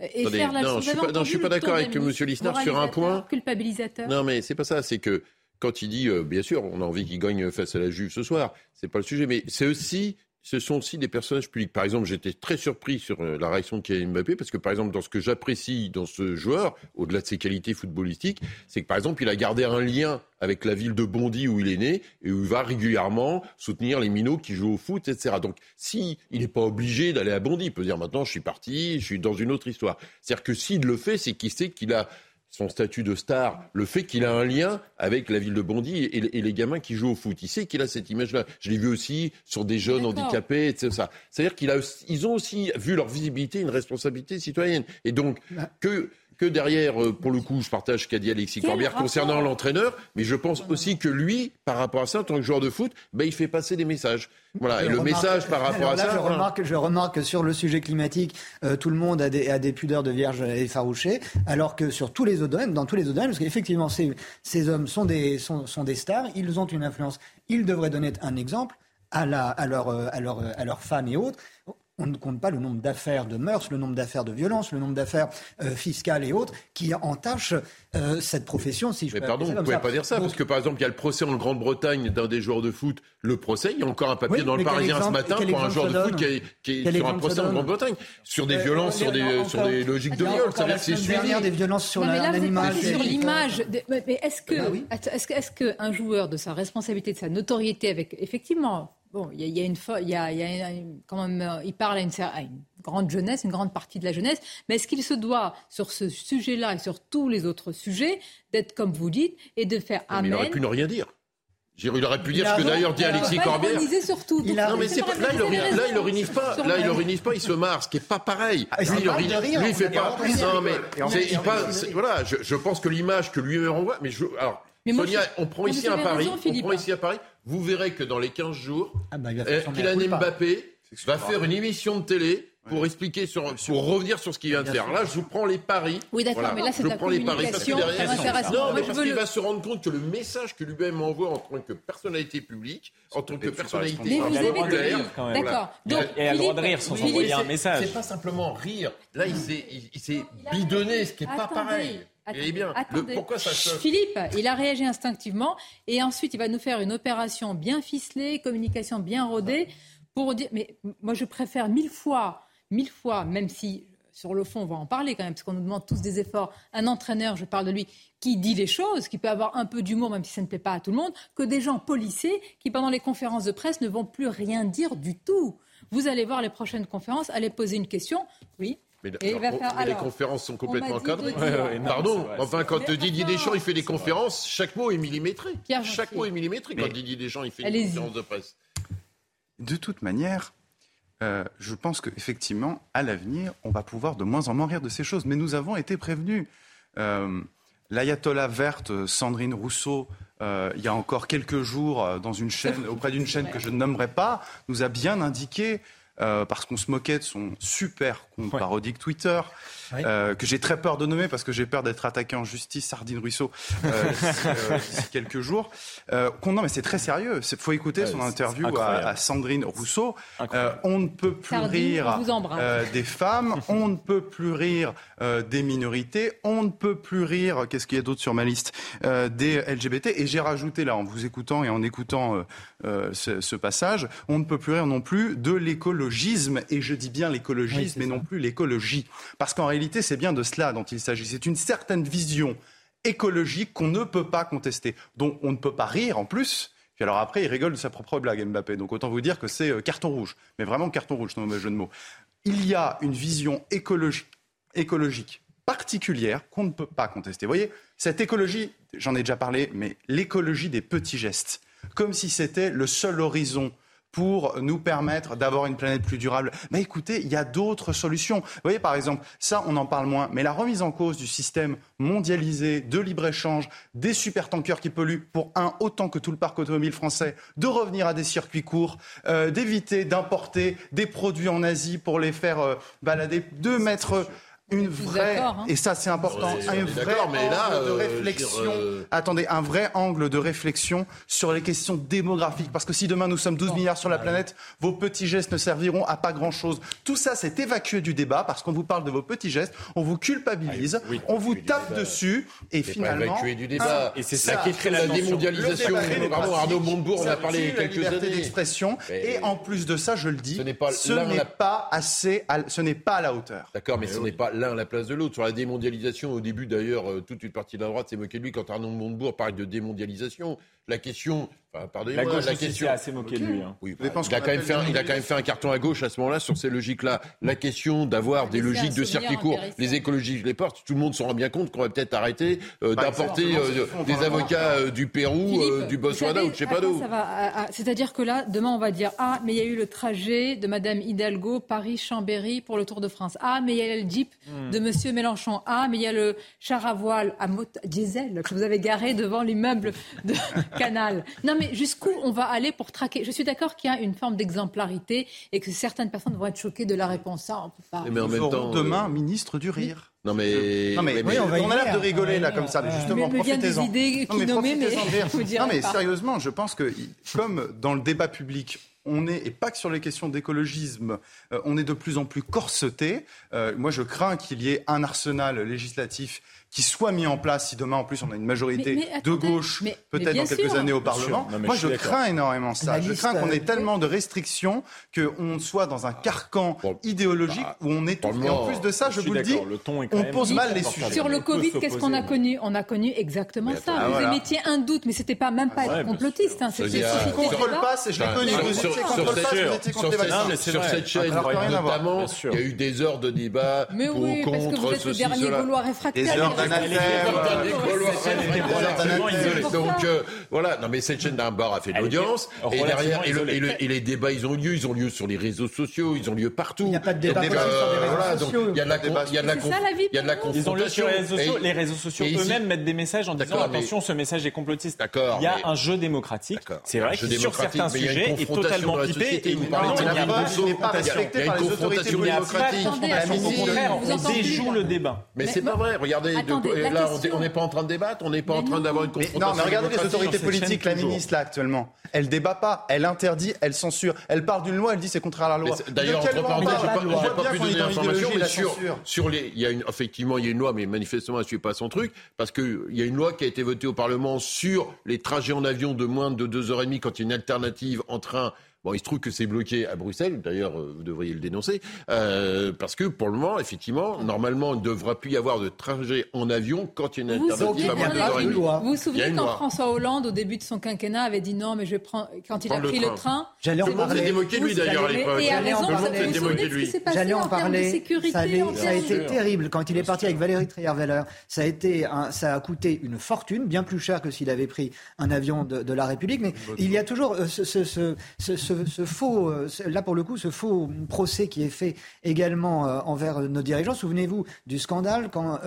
et Attendez, faire la non, je suis je suis pas d'accord avec Monsieur Lisnard sur un point. Culpabilisateur. Non, mais c'est pas ça. C'est que quand il dit, euh, bien sûr, on a envie qu'il gagne face à la Juve ce soir, c'est pas le sujet. Mais c'est aussi, ce sont aussi des personnages publics. Par exemple, j'étais très surpris sur euh, la réaction de Kylian Mbappé parce que, par exemple, dans ce que j'apprécie dans ce joueur, au-delà de ses qualités footballistiques, c'est que, par exemple, il a gardé un lien avec la ville de Bondy où il est né et où il va régulièrement soutenir les minots qui jouent au foot, etc. Donc, si il n'est pas obligé d'aller à Bondy, il peut dire maintenant, je suis parti, je suis dans une autre histoire. C'est-à-dire que s'il le fait, c'est qu'il sait qu'il a son statut de star, le fait qu'il a un lien avec la ville de Bondy et, et les gamins qui jouent au foot. Il sait qu'il a cette image-là. Je l'ai vu aussi sur des jeunes handicapés, etc. C'est-à-dire qu'ils ils ont aussi vu leur visibilité une responsabilité citoyenne. Et donc, que que derrière, euh, pour le coup, je partage ce qu'a dit Alexis Corbière concernant l'entraîneur, mais je pense aussi que lui, par rapport à ça, en tant que joueur de foot, ben, il fait passer des messages. Voilà. Et le remarque- message par rapport à là, ça. Je remarque, je remarque que sur le sujet climatique, euh, tout le monde a des, a des pudeurs de vierge effarouchées, alors que sur tous les autres domaines, dans tous les autres domaines, parce qu'effectivement, ces, ces hommes sont des, sont, sont des stars, ils ont une influence, ils devraient donner un exemple à, la, à, leur, euh, à, leur, à leurs femmes et autres. On ne compte pas le nombre d'affaires de mœurs, le nombre d'affaires de violence, le nombre d'affaires euh, fiscales et autres qui entachent euh, cette profession, si je Mais peux pardon, vous ça pouvez pas dire ça, Donc, parce que par exemple, il y a le procès en Grande-Bretagne d'un des joueurs de foot, le procès, il y a encore un papier Oui, dans le Parisien ce matin pour un joueur de ça foot qui est, qui est Quel sur un procès ça en Grande-Bretagne, sur des Euh, violences, sur des, encore- sur des logiques de viol, c'est-à-dire la que c'est suivi. des violences sur non, mais là, l'image. Mais mais est-ce que, oui. att- est-ce que, est-ce qu'un joueur de sa responsabilité, de sa notoriété, avec effectivement, bon, il y a, il y a une, il y a, il y a une- quand même, euh, il parle à une, cer- à une grande jeunesse, une grande partie de la jeunesse, mais est-ce qu'il se doit sur ce sujet-là et sur tous les autres sujets d'être comme vous dites et de faire Mais il amen aurait pu ne rien dire. Je veux dire, Il aurait pu Il dire a ce que d'ailleurs dit Il a Alexis pas Corbière. tout. Donc, Non mais c'est pas, là, il il ironise pas. Là, le- il ironise pas, il se marre, ce qui est pas pareil. Ah, il il rire, lui, il fait a pas. Non mais a il voilà, je, je pense que l'image que lui renvoie, mais je, alors. Mais moi, Sonia, je- on prend Non, ici à Paris, on prend ici à Paris, vous verrez que dans les 15 jours, Ah bah, euh, Kylian. Mbappé va faire une émission de télé pour expliquer sur, pour revenir sur ce qu'il vient de faire. Là, je vous prends les paris. Oui, d'accord, mais là, c'est je la prends les paris parce que communication derrière, non, mais je parce veux qu'il le- va se rendre compte que le message que lui-même envoie en tant que personnalité publique, en tant que personnalité Mais vous avez populaire, dit, voilà. d'accord. Il a- Donc, il a le droit de rire sans envoyer un message. C'est pas simplement rire. Là, il s'est, bidonné, ce qui est pas pareil. Attendez, bien, le- pourquoi ça se... Philippe, il a réagi instinctivement et ensuite il va nous faire une opération bien ficelée, communication bien rodée pour dire. Mais moi je préfère mille fois, mille fois, même si sur le fond on va en parler quand même, parce qu'on nous demande tous des efforts. Un entraîneur, je parle de lui, qui dit les choses, qui peut avoir un peu d'humour même si ça ne plaît pas à tout le monde, que des gens policés qui pendant les conférences de presse ne vont plus rien dire du tout. Vous allez voir les prochaines conférences, allez poser une question. Oui. Mais, Et il va alors, faire- mais alors, les conférences sont on complètement Ouais, ouais, non, Pardon. enfin, quand Didier. Deschamps il fait des conférences, chaque mot est millimétré. Pierre Chaque Gentil. mot est millimétré quand Didier Deschamps il fait une conférence de presse. De toute manière, euh, je pense qu'effectivement, à l'avenir, on va pouvoir de moins en moins rire de ces choses. Mais nous avons été prévenus. Euh, L'ayatollah verte euh, Sandrine Rousseau, euh, il y a encore quelques jours, dans une chaîne, auprès d'une chaîne que je ne nommerai pas, nous a bien indiqué, euh, parce qu'on se moquait de son super compte parodique Twitter, euh, que j'ai très peur de nommer parce que j'ai peur d'être attaqué en justice, Sardine Ruisseau, euh, d'ici, euh, quelques jours. Euh, qu'on- non, mais c'est très sérieux. Il faut écouter Ouais, son interview à, Sandrine Rousseau. Euh, on ne peut plus Sardine, rire euh, des femmes, on ne peut plus rire euh, des minorités, on ne peut plus rire, qu'est-ce qu'il y a d'autre sur ma liste, euh, des LGBT. Et j'ai rajouté là, en vous écoutant et en écoutant euh, euh, ce, ce passage, on ne peut plus rire non plus de et je dis bien l'écologisme et non plus l'écologie. Parce qu'en réalité, c'est bien de cela dont il s'agit. C'est une certaine vision écologique qu'on ne peut pas contester, dont on ne peut pas rire en plus. Puis alors après, il rigole de sa propre blague, Mbappé. Donc autant vous dire que c'est euh, carton rouge. Mais vraiment carton rouge, c'est un mauvais jeu de mots. Il y a une vision écologique, écologique particulière qu'on ne peut pas contester. Vous voyez, cette écologie, j'en ai déjà parlé, mais l'écologie des petits gestes, comme si c'était le seul horizon pour nous permettre d'avoir une planète plus durable Mais écoutez, il y a d'autres solutions. Vous voyez, par exemple, ça, on en parle moins, mais la remise en cause du système mondialisé, de libre-échange, des supertankers qui polluent pour un autant que tout le parc automobile français, de revenir à des circuits courts, euh, d'éviter d'importer des produits en Asie pour les faire euh, balader, de mettre une vraie, et ça c'est important, un vrai angle de euh, réflexion. Euh, Attendez, un vrai angle de réflexion sur les questions démographiques, parce que si demain nous sommes 12 milliards sur la planète, vos petits gestes ne serviront à pas grand chose. Tout ça, c'est évacué du débat parce qu'on vous parle de vos petits gestes, on vous culpabilise, ah on vous tape euh, dessus, et finalement, évacué du débat. Ah, et c'est ça, qui crée la, démondialisation. Pardon, Arnaud Montebourg on a parlé il y a quelques années. d'expression, et en plus de ça, je le dis, ce n'est pas, assez, ce n'est pas à la hauteur. D'accord, mais ce n'est pas l'un à la place de l'autre. Sur la démondialisation, au début d'ailleurs, euh, toute une partie de la droite s'est moquée de lui quand Arnaud Montebourg parle de démondialisation. La question, enfin, pardonnez-moi, la, gauche question. il, a quand même fait un, carton à gauche à ce moment-là sur ces logiques-là. La question d'avoir ah, des logiques de circuit court, les écologistes les portent, tout le monde se rend bien compte qu'on va peut-être arrêter euh, d'apporter euh, des avocats euh, du Pérou, euh, du Botswana ou de je sais pas. C'est-à-dire que là, demain, on va dire Ah, mais il y a eu le trajet de Madame Hidalgo, Paris-Chambéry pour le Tour de France. Ah, mais il y a le Jeep de Monsieur Mélenchon. Ah, mais il y a le char à voile à moto, diesel que vous avez garé devant l'immeuble de, canal. Non, mais jusqu'où on va aller pour traquer? Je suis d'accord qu'il y a une forme d'exemplarité et que certaines personnes vont être choquées de la réponse. Ça, on peut pas. Mais en même temps, euh, demain, euh... ministre du rire. Non mais, non mais, on, a l'air de rigoler là comme ça, mais justement profitez-en. Non mais, nommez, non mais sérieusement, je pense que comme dans le débat public, on est, et pas que sur les questions d'écologisme, euh, on est de plus en plus corseté. Euh, moi je crains qu'il y ait un arsenal législatif qui soit mis en place si demain en plus on a une majorité de gauche peut-être dans quelques années au Parlement. Moi je, crains énormément ça. Je crains qu'on euh, ait tellement de restrictions qu'on soit dans un ah, carcan bah, idéologique où on est tout. Et en plus de ça, je, je vous le dis, on pose mal les sujets. Sur le Covid, qu'est-ce qu'on a connu? On a connu exactement ça. Vous émettiez un doute, mais c'était pas même pas ah être complotiste. Hein, si je contrôle pas, je l'ai connu. Sur cette chaîne, notamment, il y a eu des heures de débat pour contre ceci, cela. Donc euh, voilà, non mais cette chaîne d'un bar a fait de l'audience. Et derrière, et les débats, ils ont lieu, ils ont lieu sur les réseaux sociaux, ils ont lieu partout. Il n'y a pas de débat sur les euh, réseaux sociaux. Il y a de la confrontation. Les réseaux sociaux eux-mêmes mettent des messages en disant attention, ce message est complotiste. Il y a un jeu démocratique. C'est vrai sur certains sujets, est totalement pipé. Et vous parlez de pas respecté les autorités démocratiques. Au contraire, on déjoue le débat. Mais c'est pas vrai. Regardez, et là, on n'est pas en train de débattre, on n'est pas en train d'avoir une confrontation. Mais non, mais regardez les autorités politiques, la ministre là actuellement, elle débat pas, elle interdit, elle censure, elle part d'une loi, elle dit c'est contraire à la loi. D'ailleurs, entre parenthèses, j'ai pas, pu donner l'information, mais sur, les, il y a effectivement, il y a une loi, mais manifestement, elle ne suit pas son truc, parce qu'il y a une loi qui a été votée au Parlement sur les trajets en avion de moins de 2h30 quand il y a une alternative en train Bon, il se trouve que c'est bloqué à Bruxelles, d'ailleurs, euh, vous devriez le dénoncer, euh, parce que pour le moment, effectivement, normalement, il ne devra plus y avoir de trajet en avion quand il y a une vous de Vous vous souvenez quand François Hollande, au début de son quinquennat, avait dit non, mais je prends. Quand il a pris le train. J'allais en parler. démoqué lui, d'ailleurs, à l'époque. J'allais en parler. J'allais en parler. Ça a été terrible. Quand il est parti avec Valérie Trierweiler, ça ça a coûté une fortune, bien plus cher que s'il avait pris un avion de la République, mais il y a toujours euh, ce ce, faux, euh, là pour le coup, ce faux procès qui est fait également euh, envers euh, nos dirigeants. Souvenez-vous du scandale quand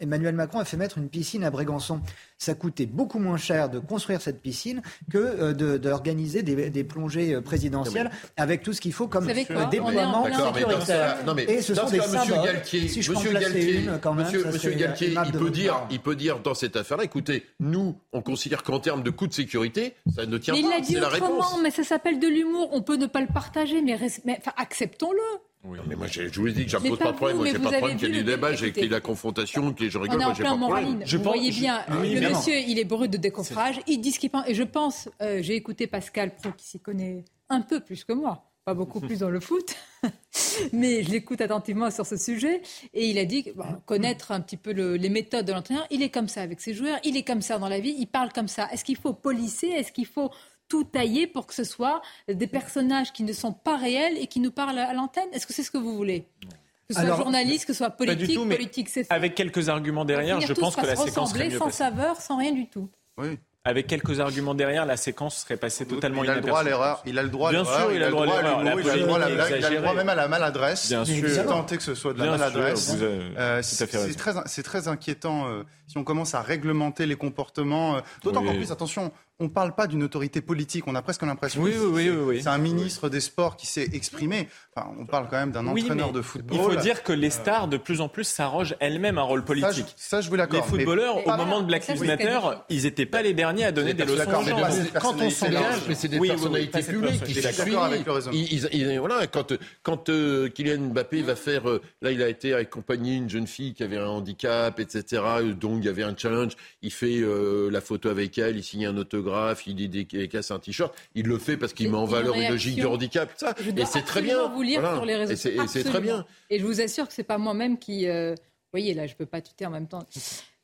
Emmanuel Macron a fait mettre une piscine à Brégançon ça coûtait beaucoup moins cher de construire cette piscine que euh, d'organiser de, des, plongées euh, présidentielles ah avec tout ce qu'il faut comme déploiement mais et ce monsieur symboles. Galtier, monsieur monsieur, il, peut dire, il peut dire dans cette affaire. écoutez, nous, on considère qu'en termes de coût de sécurité, ça ne tient mais pas. Il l'a dit autrement, mais ça s'appelle de l'humour. On peut ne pas le partager, mais, mais acceptons-le. Oui. Mais moi, je, vous ai dit que j'impose pas, pas de problème. Moi, j'ai pas de problème qu'il y ait du débat, j'ai écrit la confrontation, qui je rigole, moi, j'ai pas de problème. Je vous pense, voyez bien, je... Euh, le monsieur, il est bourré de décoffrage, il dit ce qu'il pense. Et je pense, euh, j'ai écouté Pascal Pro, qui s'y connaît un peu plus que moi, pas beaucoup plus dans le foot, mais je l'écoute attentivement sur ce sujet. Et il a dit connaître un petit peu les méthodes de l'entraîneur, il est comme ça avec ses joueurs, il est comme ça dans la vie, il parle comme ça. Est-ce qu'il faut policer Est-ce qu'il faut tout tailler pour que ce soit des personnages qui ne sont pas réels et qui nous parlent à l'antenne Est-ce que c'est ce que vous voulez? Que ce soit journaliste, que ce soit politique, tout, politique, c'est Avec quelques arguments derrière, je pense que la séquence serait mieux sans passée. saveur, sans rien du tout. Oui. Avec quelques arguments derrière, la séquence serait passée totalement il a le droit à l'erreur. Il a le droit à Bien l'erreur. sûr, il a le droit à l'erreur. La l'humour, Il a le droit à la polémique blague. Il a le droit exagérée. même à la maladresse. Bien sûr. Est que ce soit de la Bien maladresse. Euh, c'est très, c'est très inquiétant euh, si on commence à réglementer les comportements. euh, D'autant Oui. qu'en plus, attention, on ne parle pas d'une autorité politique. On a presque l'impression Oui, que oui, c'est- oui, oui, oui. c'est un ministre des Sports qui s'est exprimé. Enfin, on parle quand même d'un Oui, entraîneur de football. Il faut dire que les stars, de plus en plus, s'arrogent elles-mêmes un rôle politique. Ça, je vous Les l'accorde. mais footballeurs, au moment de Black Lives Matter, ils n'étaient pas les derniers à donner des leçons aux gens. c'est- quand on s'engage, mais c'est des Oui, oui, oui, personnalités cette publiques qui voilà, quand quand euh, Kylian Mbappé va faire, euh, là, il a été accompagné d'une jeune fille qui avait un handicap, etc. euh, Donc il y avait un challenge. Il fait euh, la photo avec elle, il signe un autographe, il il casse un t-shirt. Il le fait parce qu'il met en une valeur une logique du handicap, ça. Et c'est très bien. Lire Voilà. sur les réseaux. C'est- et c'est très bien. Et je vous assure que c'est pas moi-même qui. euh, Vous voyez, là, je peux pas tuter en même temps.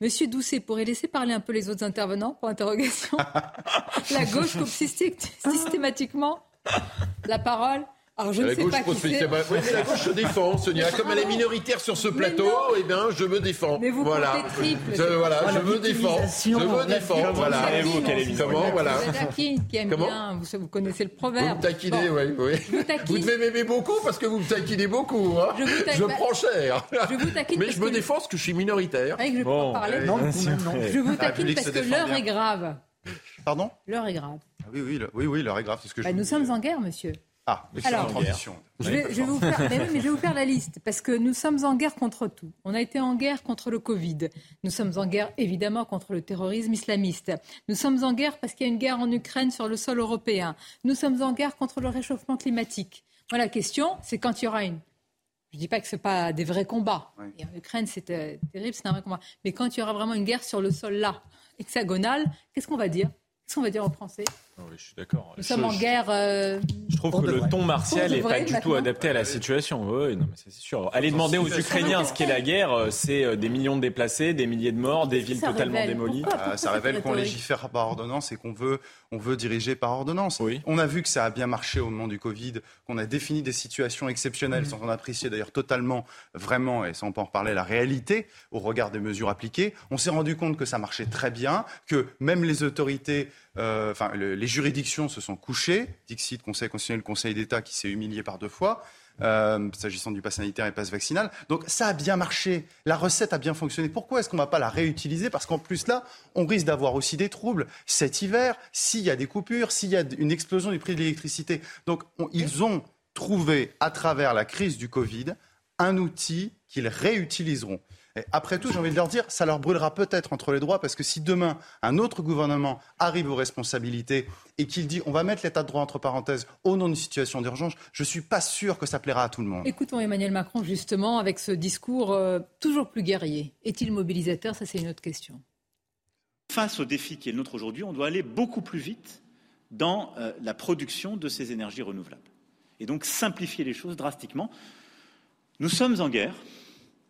Monsieur Doucet, pourrait laisser parler un peu les autres intervenants pour interrogation? La gauche coupe systé- systématiquement? La parole? Alors, je ne la sais gauche pas qui pose c'est. spécialement- Oui, mais la gauche se défend, Sonia. Comme elle est minoritaire sur ce plateau, eh bien, je me défends. Mais vous voilà. triple, Je, voilà, je me défends. Je me défends. Voilà. Émission Comment, voilà. Vous qui aime Comment bien, vous, vous connaissez le Vous proverbe. me taquinez, Bon, oui, oui. Vous. Vous devez m'aimer beaucoup parce que vous me taquinez beaucoup. Hein. Je vous taquine. Je prends cher. Je vous taquine Mais je me défends parce que je suis minoritaire. Avec, je Bon, pas parler. Non, Je vous taquine parce que l'heure est grave. Pardon? L'heure est grave. Ah Oui, oui, oui, oui, l'heure est grave. C'est ce que je Bah, vous nous sommes en guerre, monsieur. Ah, Alors. Je vais, je vais vous faire, mais oui, mais je vais vous faire la liste parce que nous sommes en guerre contre tout. On a été en guerre contre le Covid. Nous sommes en guerre évidemment contre le terrorisme islamiste. Nous sommes en guerre parce qu'il y a une guerre en Ukraine sur le sol européen. Nous sommes en guerre contre le réchauffement climatique. Voilà, la question, c'est quand il y aura une. Je ne dis pas que ce pas des vrais combats. Et en Ukraine, c'est euh, terrible, c'est un vrai combat. Mais quand il y aura vraiment une guerre sur le sol là, hexagonal, qu'est-ce qu'on va dire? Qu'est-ce qu'on va dire aux Français? Oui, je suis d'accord. Nous Je- sommes en je- guerre. euh, Je trouve que le vrai. ton martial n'est vrai, pas du tout adapté à la situation. Oui, non, mais c'est sûr. Allez demander aux Ukrainiens ce qu'est la guerre. euh, C'est euh, des millions de déplacés, des milliers de morts, des villes totalement révèle démolies. Ah, ça révèle qu'on légifère par ordonnance et qu'on veut, on veut diriger par ordonnance. On a vu que ça a bien marché au moment du Covid, qu'on a défini des situations exceptionnelles sans en apprécier d'ailleurs totalement, vraiment, et sans pas en reparler, la réalité au regard des mesures appliquées. On s'est rendu compte que ça marchait très bien, que même les autorités, euh, enfin le- les juridictions se sont couchées. Dixit, Conseil constitutionnel, Conseil d'État qui s'est humilié par deux fois. euh, s'agissant du pass sanitaire et pass vaccinal. Donc ça a bien marché, la recette a bien fonctionné. Pourquoi est-ce qu'on ne va pas la réutiliser? Parce qu'en plus là, on risque d'avoir aussi des troubles cet hiver, s'il y a des coupures, s'il y a une explosion du prix de l'électricité. Donc on- ils ont trouvé à travers la crise du Covid un outil qu'ils réutiliseront. Et après tout, j'ai envie de leur dire, ça leur brûlera peut-être entre les doigts parce que si demain un autre gouvernement arrive aux responsabilités et qu'il dit on va mettre l'état de droit entre parenthèses au nom d'une situation d'urgence, je suis pas sûr que ça plaira à tout le monde. Écoutons Emmanuel Macron justement avec ce discours euh, toujours plus guerrier. Est-il mobilisateur? Ça, c'est une autre question. Face au défi qui est le nôtre aujourd'hui, on doit aller beaucoup plus vite dans euh, la production de ces énergies renouvelables. Et donc simplifier les choses drastiquement. Nous sommes en guerre,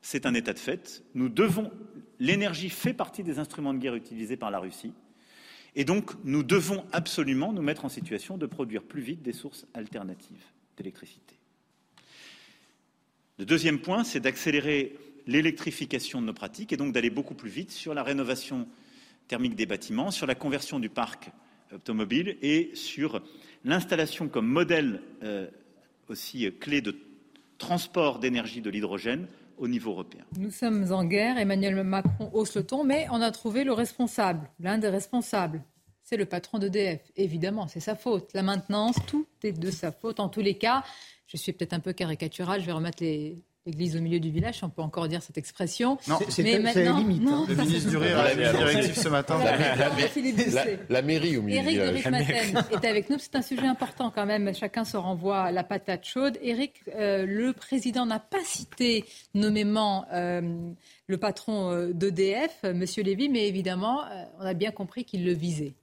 c'est un état de fait. Nous devons. L'énergie fait partie des instruments de guerre utilisés par la Russie. Et donc, nous devons absolument nous mettre en situation de produire plus vite des sources alternatives d'électricité. Le deuxième point, c'est d'accélérer l'électrification de nos pratiques et donc d'aller beaucoup plus vite sur la rénovation thermique des bâtiments, sur la conversion du parc automobile et sur l'installation comme modèle euh, aussi euh, clé de transport d'énergie de l'hydrogène au niveau européen. Nous sommes en guerre. Emmanuel Macron hausse le ton, mais on a trouvé le responsable, l'un des responsables. C'est le patron d'EDF. Évidemment, c'est sa faute. La maintenance, tout est de sa faute. En tous les cas, je suis peut-être un peu caricatural. Je vais remettre les- l'église au milieu du village, si on peut encore dire cette expression. Non, C'est- limite, non, hein. Le ministre du Rire a directive ce matin. La- mairie au milieu Éric du de village. Ritmaten est avec nous. C'est un sujet important quand même. Chacun se renvoie à la patate chaude. Éric, euh, le président n'a pas cité nommément euh, le patron euh, d'EDF, euh, Monsieur Lévy, mais évidemment, euh, on a bien compris qu'il le visait.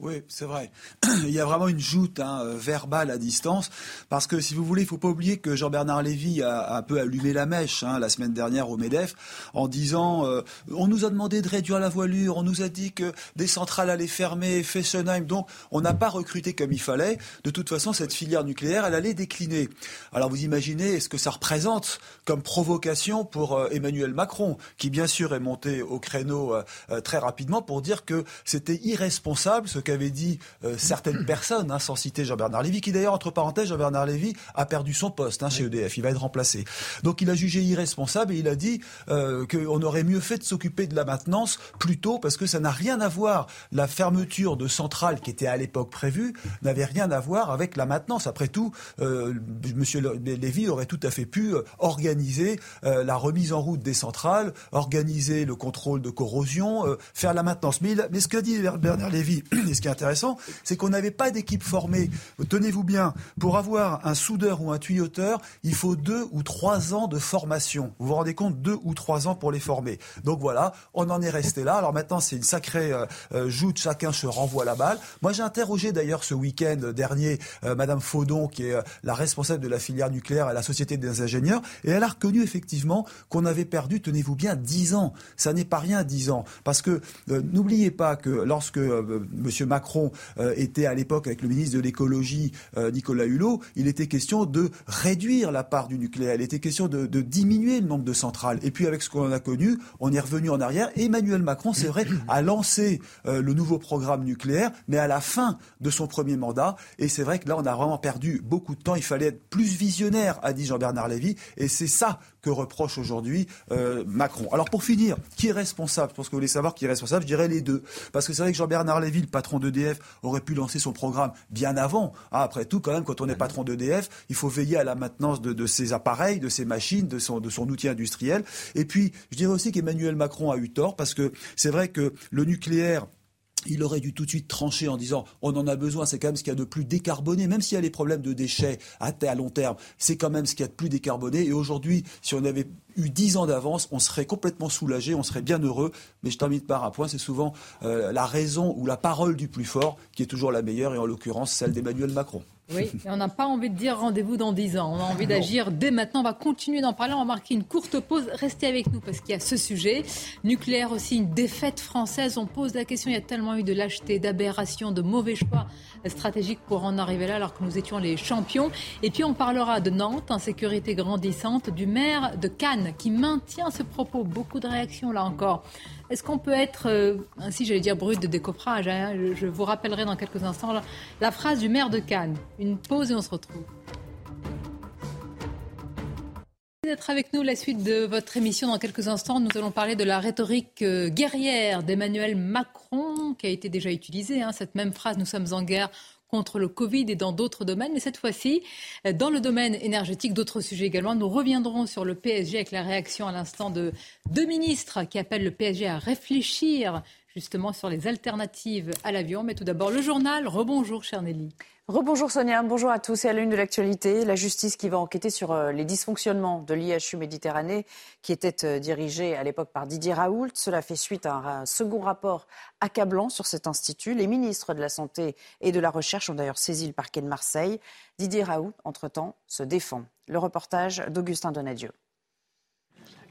Oui, c'est vrai. Il y a vraiment une joute hein, verbale à distance, parce que si vous voulez, il ne faut pas oublier que Jean-Bernard Lévy a un peu allumé la mèche hein, la semaine dernière au MEDEF en disant euh, on nous a demandé de réduire la voilure, on nous a dit que des centrales allaient fermer, Fessenheim, donc on n'a pas recruté comme il fallait. De toute façon, cette filière nucléaire, elle allait décliner. Alors vous imaginez ce que ça représente comme provocation pour euh, Emmanuel Macron, qui bien sûr est monté au créneau euh, très rapidement pour dire que c'était irresponsable ce qu'avaient dit certaines personnes, hein, sans citer Jean-Bernard Lévy, qui d'ailleurs, entre parenthèses, Jean-Bernard Lévy a perdu son poste hein, chez EDF, il va être remplacé. Donc il a jugé irresponsable et il a dit euh, qu'on aurait mieux fait de s'occuper de la maintenance plus tôt parce que ça n'a rien à voir. La fermeture de centrales qui était à l'époque prévue n'avait rien à voir avec la maintenance. Après tout, euh, Monsieur Lévy aurait tout à fait pu euh, organiser euh, la remise en route des centrales, organiser le contrôle de corrosion, faire la maintenance. Mais, mais ce qu'a dit Bernard Lévy, et ce qui est intéressant, c'est qu'on n'avait pas d'équipe formée. Tenez-vous bien, pour avoir un soudeur ou un tuyauteur, il faut deux ou trois ans de formation. Vous vous rendez compte, deux ou trois ans pour les former. Donc voilà, on en est resté là. Alors maintenant, c'est une sacrée euh, euh, joute, chacun se renvoie la balle. Moi, j'ai interrogé d'ailleurs ce week-end dernier euh, Madame Faudon, qui est la responsable de la filière nucléaire à la Société des ingénieurs, et elle a reconnu effectivement qu'on avait perdu, tenez-vous bien, dix ans. Ça n'est pas rien, dix ans. Parce que n'oubliez pas que lorsque Monsieur Macron était à l'époque avec le ministre de l'écologie, Nicolas Hulot, il était question de réduire la part du nucléaire. Il était question de, de diminuer le nombre de centrales. Et puis avec ce qu'on a connu, on est revenu en arrière. Emmanuel Macron, c'est vrai, a lancé euh, le nouveau programme nucléaire, mais à la fin de son premier mandat. Et c'est vrai que là, on a vraiment perdu beaucoup de temps. Il fallait être plus visionnaire, a dit Jean-Bernard Lévy. Et c'est ça que reproche aujourd'hui euh, Macron. Alors pour finir, qui est responsable? Je pense que vous voulez savoir qui est responsable. Je dirais les deux. Parce que c'est vrai que Jean-Bernard Lévy, le patron d'EDF, aurait pu lancer son programme bien avant. Ah, après tout, quand même, quand on est patron d'EDF, il faut veiller à la maintenance de, de ses appareils, de ses machines, de son, de son outil industriel. Et puis, je dirais aussi qu'Emmanuel Macron a eu tort parce que c'est vrai que le nucléaire il aurait dû tout de suite trancher en disant on en a besoin, c'est quand même ce qu'il y a de plus décarboné, même s'il y a les problèmes de déchets à, long terme, c'est quand même ce qu'il y a de plus décarboné. Et aujourd'hui, si on avait eu dix ans d'avance, on serait complètement soulagé, on serait bien heureux. Mais je termine par un point, c'est souvent euh, la raison ou la parole du plus fort qui est toujours la meilleure, et en l'occurrence celle d'Emmanuel Macron. Oui, on n'a pas envie de dire rendez-vous dans 10 ans. On a envie d'agir dès maintenant. On va continuer d'en parler. On va marquer une courte pause. Restez avec nous parce qu'il y a ce sujet. Nucléaire aussi, une défaite française. On pose la question. Il y a tellement eu de lâcheté, d'aberration, de mauvais choix stratégiques pour en arriver là alors que nous étions les champions. Et puis on parlera de Nantes, insécurité grandissante, du maire de Cannes qui maintient ce propos. Beaucoup de réactions là encore. Est-ce qu'on peut être, euh, ainsi j'allais dire brut de décoffrage hein, je, vous rappellerai dans quelques instants la phrase du maire de Cannes. Une pause et on se retrouve d'être avec nous la suite de votre émission dans quelques instants. Nous allons parler de la rhétorique euh, guerrière d'Emmanuel Macron qui a été déjà utilisée. Hein, cette même phrase, nous sommes en guerre contre le Covid et dans d'autres domaines. Mais cette fois-ci, dans le domaine énergétique, d'autres sujets également. Nous reviendrons sur le PSG avec la réaction à l'instant de deux ministres qui appellent le PSG à réfléchir justement sur les alternatives à l'avion. Mais tout d'abord, le journal. Rebonjour, cher Nelly. Rebonjour Sonia, bonjour à tous. Et à l'une de l'actualité, la justice qui va enquêter sur euh, les dysfonctionnements de l'IHU Méditerranée qui était euh, dirigé à l'époque par Didier Raoult. Cela fait suite à un second rapport accablant sur cet institut. Les ministres de la Santé et de la Recherche ont d'ailleurs saisi le parquet de Marseille. Didier Raoult, entre-temps, se défend. Le reportage d'Augustin Donadieu.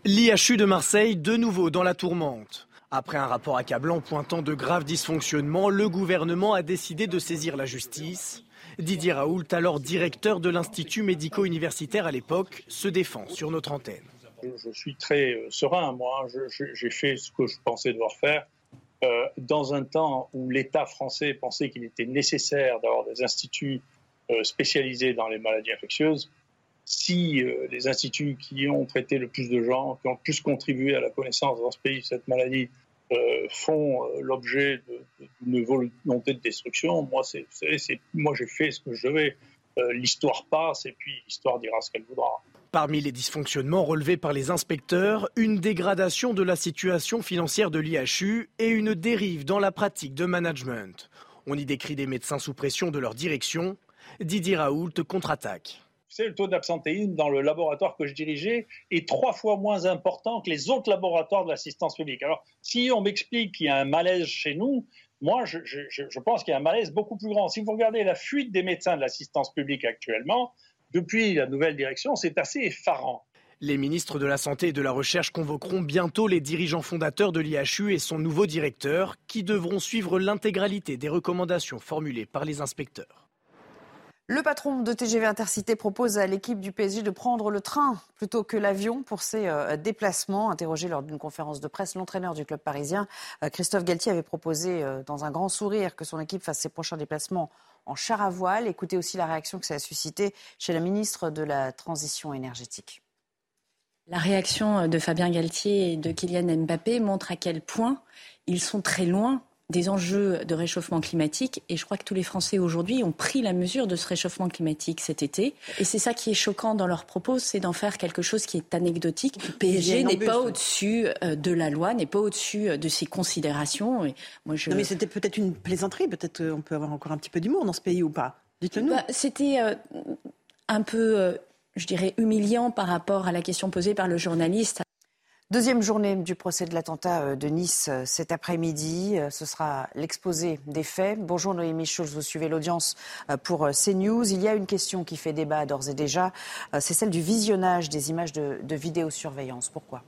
L'IHU de Marseille, de nouveau dans la tourmente. Après un rapport accablant pointant de graves dysfonctionnements, le gouvernement a décidé de saisir la justice. Didier Raoult, alors directeur de l'Institut médico-universitaire à l'époque, se défend sur notre antenne. Je suis très euh, serein, moi. J'ai fait ce que je pensais devoir faire. Euh, dans un temps où l'État français pensait qu'il était nécessaire d'avoir des instituts euh, spécialisés dans les maladies infectieuses, si les instituts qui ont traité le plus de gens, qui ont le plus contribué à la connaissance dans ce pays de cette maladie, euh, font euh, l'objet d'une volonté de destruction, moi, c'est, moi j'ai fait ce que je devais. Euh, l'histoire passe et puis l'histoire dira ce qu'elle voudra. Parmi les dysfonctionnements relevés par les inspecteurs, une dégradation de la situation financière de l'IHU et une dérive dans la pratique de management. On y décrit des médecins sous pression de leur direction. Didier Raoult contre-attaque savez, le taux d'absentéisme dans le laboratoire que je dirigeais est trois fois moins important que les autres laboratoires de l'assistance publique. Alors, si on m'explique qu'il y a un malaise chez nous, moi, je, je pense qu'il y a un malaise beaucoup plus grand. Si vous regardez la fuite des médecins de l'assistance publique actuellement, depuis la nouvelle direction, c'est assez effarant. Les ministres de la Santé et de la Recherche convoqueront bientôt les dirigeants fondateurs de l'IHU et son nouveau directeur, qui devront suivre l'intégralité des recommandations formulées par les inspecteurs. Le patron de TGV Intercité propose à l'équipe du PSG de prendre le train plutôt que l'avion pour ses euh, déplacements. Interrogé lors d'une conférence de presse, l'entraîneur du club parisien, euh, Christophe Galtier, avait proposé euh, dans un grand sourire que son équipe fasse ses prochains déplacements en char à voile. Écoutez aussi la réaction que ça a suscité chez la ministre de la Transition énergétique. La réaction de Fabien Galtier et de Kylian Mbappé montre à quel point ils sont très loin des enjeux de réchauffement climatique. Et je crois que tous les Français aujourd'hui ont pris la mesure de ce réchauffement climatique cet été. Et c'est ça qui est choquant dans leurs propos, c'est d'en faire quelque chose qui est anecdotique. Le PSG n'est pas au-dessus euh, de la loi, n'est pas au-dessus euh, de ses considérations. Et moi, je... Non, mais c'était peut-être une plaisanterie. Peut-être euh, on peut avoir encore un petit peu d'humour dans ce pays ou pas. Dites-le nous. Bah, c'était un peu, je dirais, humiliant par rapport à la question posée par le journaliste. Deuxième journée du procès de l'attentat euh, de Nice euh, cet après-midi. Euh, ce sera l'exposé des faits. Bonjour Noémie Schulz, vous suivez l'audience pour CNews. Il y a une question qui fait débat d'ores et déjà. C'est celle du visionnage des images de, de vidéosurveillance. Pourquoi?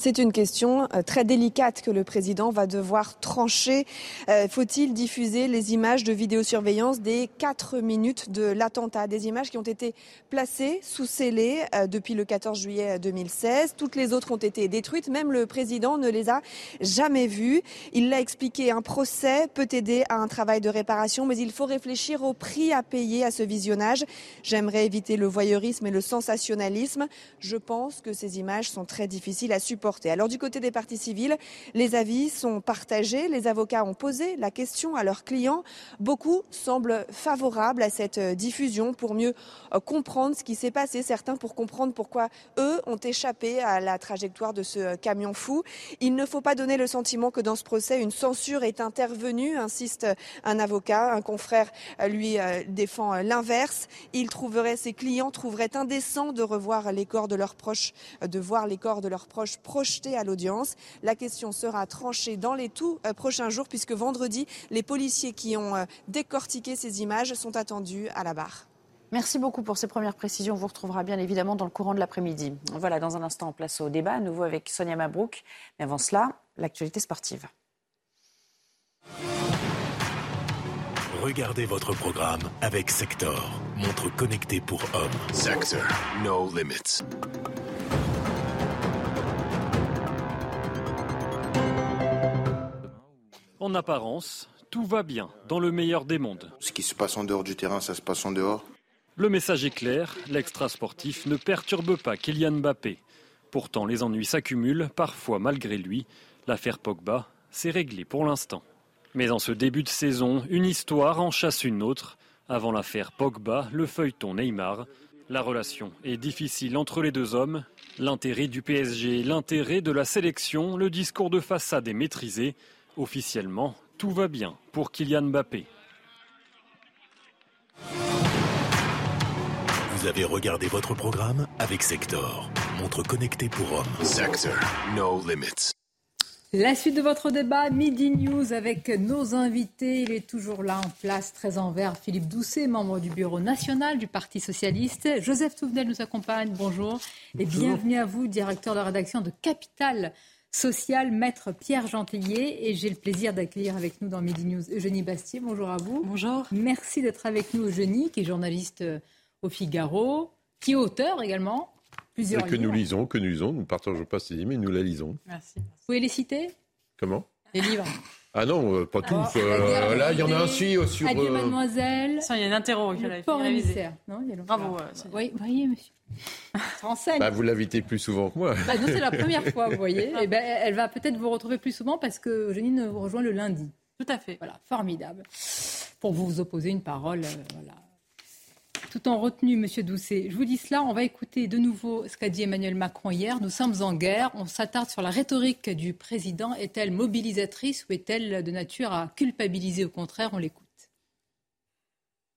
C'est une question euh, très délicate que le président va devoir trancher. Euh, faut-il diffuser les images de vidéosurveillance des quatre minutes de l'attentat? Des images qui ont été placées sous scellé euh, depuis le 14 juillet 2016. Toutes les autres ont été détruites. Même le président ne les a jamais vues. Il l'a expliqué, un procès peut aider à un travail de réparation, mais il faut réfléchir au prix à payer à ce visionnage. J'aimerais éviter le voyeurisme et le sensationnalisme. Je pense que ces images sont très difficiles à supporter alors du côté des parties civiles, les avis sont partagés. Les avocats ont posé la question à leurs clients. Beaucoup semblent favorables à cette euh, diffusion pour mieux euh, comprendre ce qui s'est passé. Certains pour comprendre pourquoi eux ont échappé à la trajectoire de ce euh, camion fou. Il ne faut pas donner le sentiment que dans ce procès, une censure est intervenue, insiste un avocat. Un confrère lui défend l'inverse. Il trouverait, ses clients trouveraient indécent de revoir les corps de leurs proches, de voir les corps de leurs proches projeté à l'audience. La question sera tranchée dans les tout euh, prochains jours puisque vendredi, les policiers qui ont euh, décortiqué ces images sont attendus à la barre. Merci beaucoup pour ces premières précisions. On vous retrouvera bien évidemment dans le courant de l'après-midi. Voilà, dans un instant, on place au débat, à nouveau avec Sonia Mabrouk. Mais avant cela, l'actualité sportive. Regardez votre programme avec Sector, montre connectée pour hommes. Sector, no limits. En apparence, tout va bien, dans le meilleur des mondes. Ce qui se passe en dehors du terrain, ça se passe en dehors. Le message est clair, l'extra-sportif ne perturbe pas Kylian Mbappé. Pourtant, les ennuis s'accumulent, parfois malgré lui. L'affaire Pogba s'est réglée pour l'instant. Mais en ce début de saison, une histoire en chasse une autre. Avant l'affaire Pogba, le feuilleton Neymar. La relation est difficile entre les deux hommes. L'intérêt du PSG, l'intérêt de la sélection, le discours de façade est maîtrisé. Officiellement, tout va bien pour Kylian Mbappé. Vous avez regardé votre programme avec Sector, montre connectée pour hommes. Sector, no limits. La suite de votre débat, Midi News avec nos invités. Il est toujours là en place, très en vert. Philippe Doucet, membre du bureau national du Parti Socialiste. Joseph Touvenel nous accompagne. Bonjour. Et bienvenue à vous, directeur de rédaction de Capital social, maître Pierre Gentillier. Et j'ai le plaisir d'accueillir avec nous dans Midi News Eugénie Bastier. Bonjour à vous. Bonjour. Merci d'être avec nous, Eugénie, qui est journaliste euh, au Figaro, qui est auteur également. Plusieurs que nous lisons, que nous lisons. Nous ne partageons pas ces mais nous la lisons. Merci. Vous pouvez les citer? Comment? Les livres. Ah non, euh, pas tous. Euh, là, il y en a un sur. sur Adieu, mademoiselle. il y a un interro. Port émissaire. Non, il y a Bravo. oui, voyez, monsieur. Renseigne. Bah, vous l'invitez plus souvent que moi. Bah, non, c'est la première fois, vous voyez. Et eh ben, elle va peut-être vous retrouver plus souvent parce que Janine vous rejoint le lundi. Tout à fait. Voilà, formidable. Pour vous opposer une parole, euh, voilà. Tout en retenue, Monsieur Doucet. Je vous dis cela, on va écouter de nouveau ce qu'a dit Emmanuel Macron hier. Nous sommes en guerre. On s'attarde sur la rhétorique du président. Est-elle mobilisatrice ou est-elle de nature à culpabiliser? Au contraire, on l'écoute.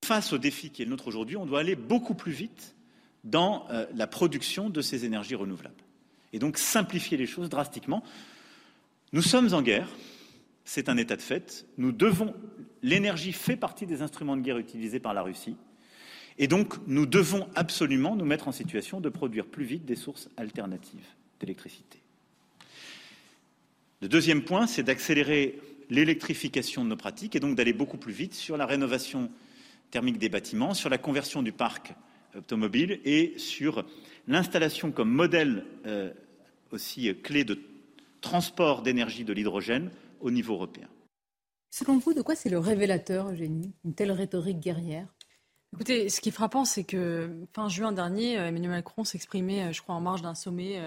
Face au défi qui est le nôtre aujourd'hui, on doit aller beaucoup plus vite dans euh, la production de ces énergies renouvelables. Et donc simplifier les choses drastiquement. Nous sommes en guerre, c'est un état de fait. Nous devons, l'énergie fait partie des instruments de guerre utilisés par la Russie. Et donc, nous devons absolument nous mettre en situation de produire plus vite des sources alternatives d'électricité. Le deuxième point, c'est d'accélérer l'électrification de nos pratiques et donc d'aller beaucoup plus vite sur la rénovation thermique des bâtiments, sur la conversion du parc automobile et sur l'installation comme modèle euh, aussi clé de transport d'énergie de l'hydrogène au niveau européen. Selon vous, de quoi c'est le révélateur, Eugénie? Une telle rhétorique guerrière? Écoutez, ce qui est frappant, c'est que fin juin dernier, euh, Emmanuel Macron s'exprimait, euh, je crois, en marge d'un sommet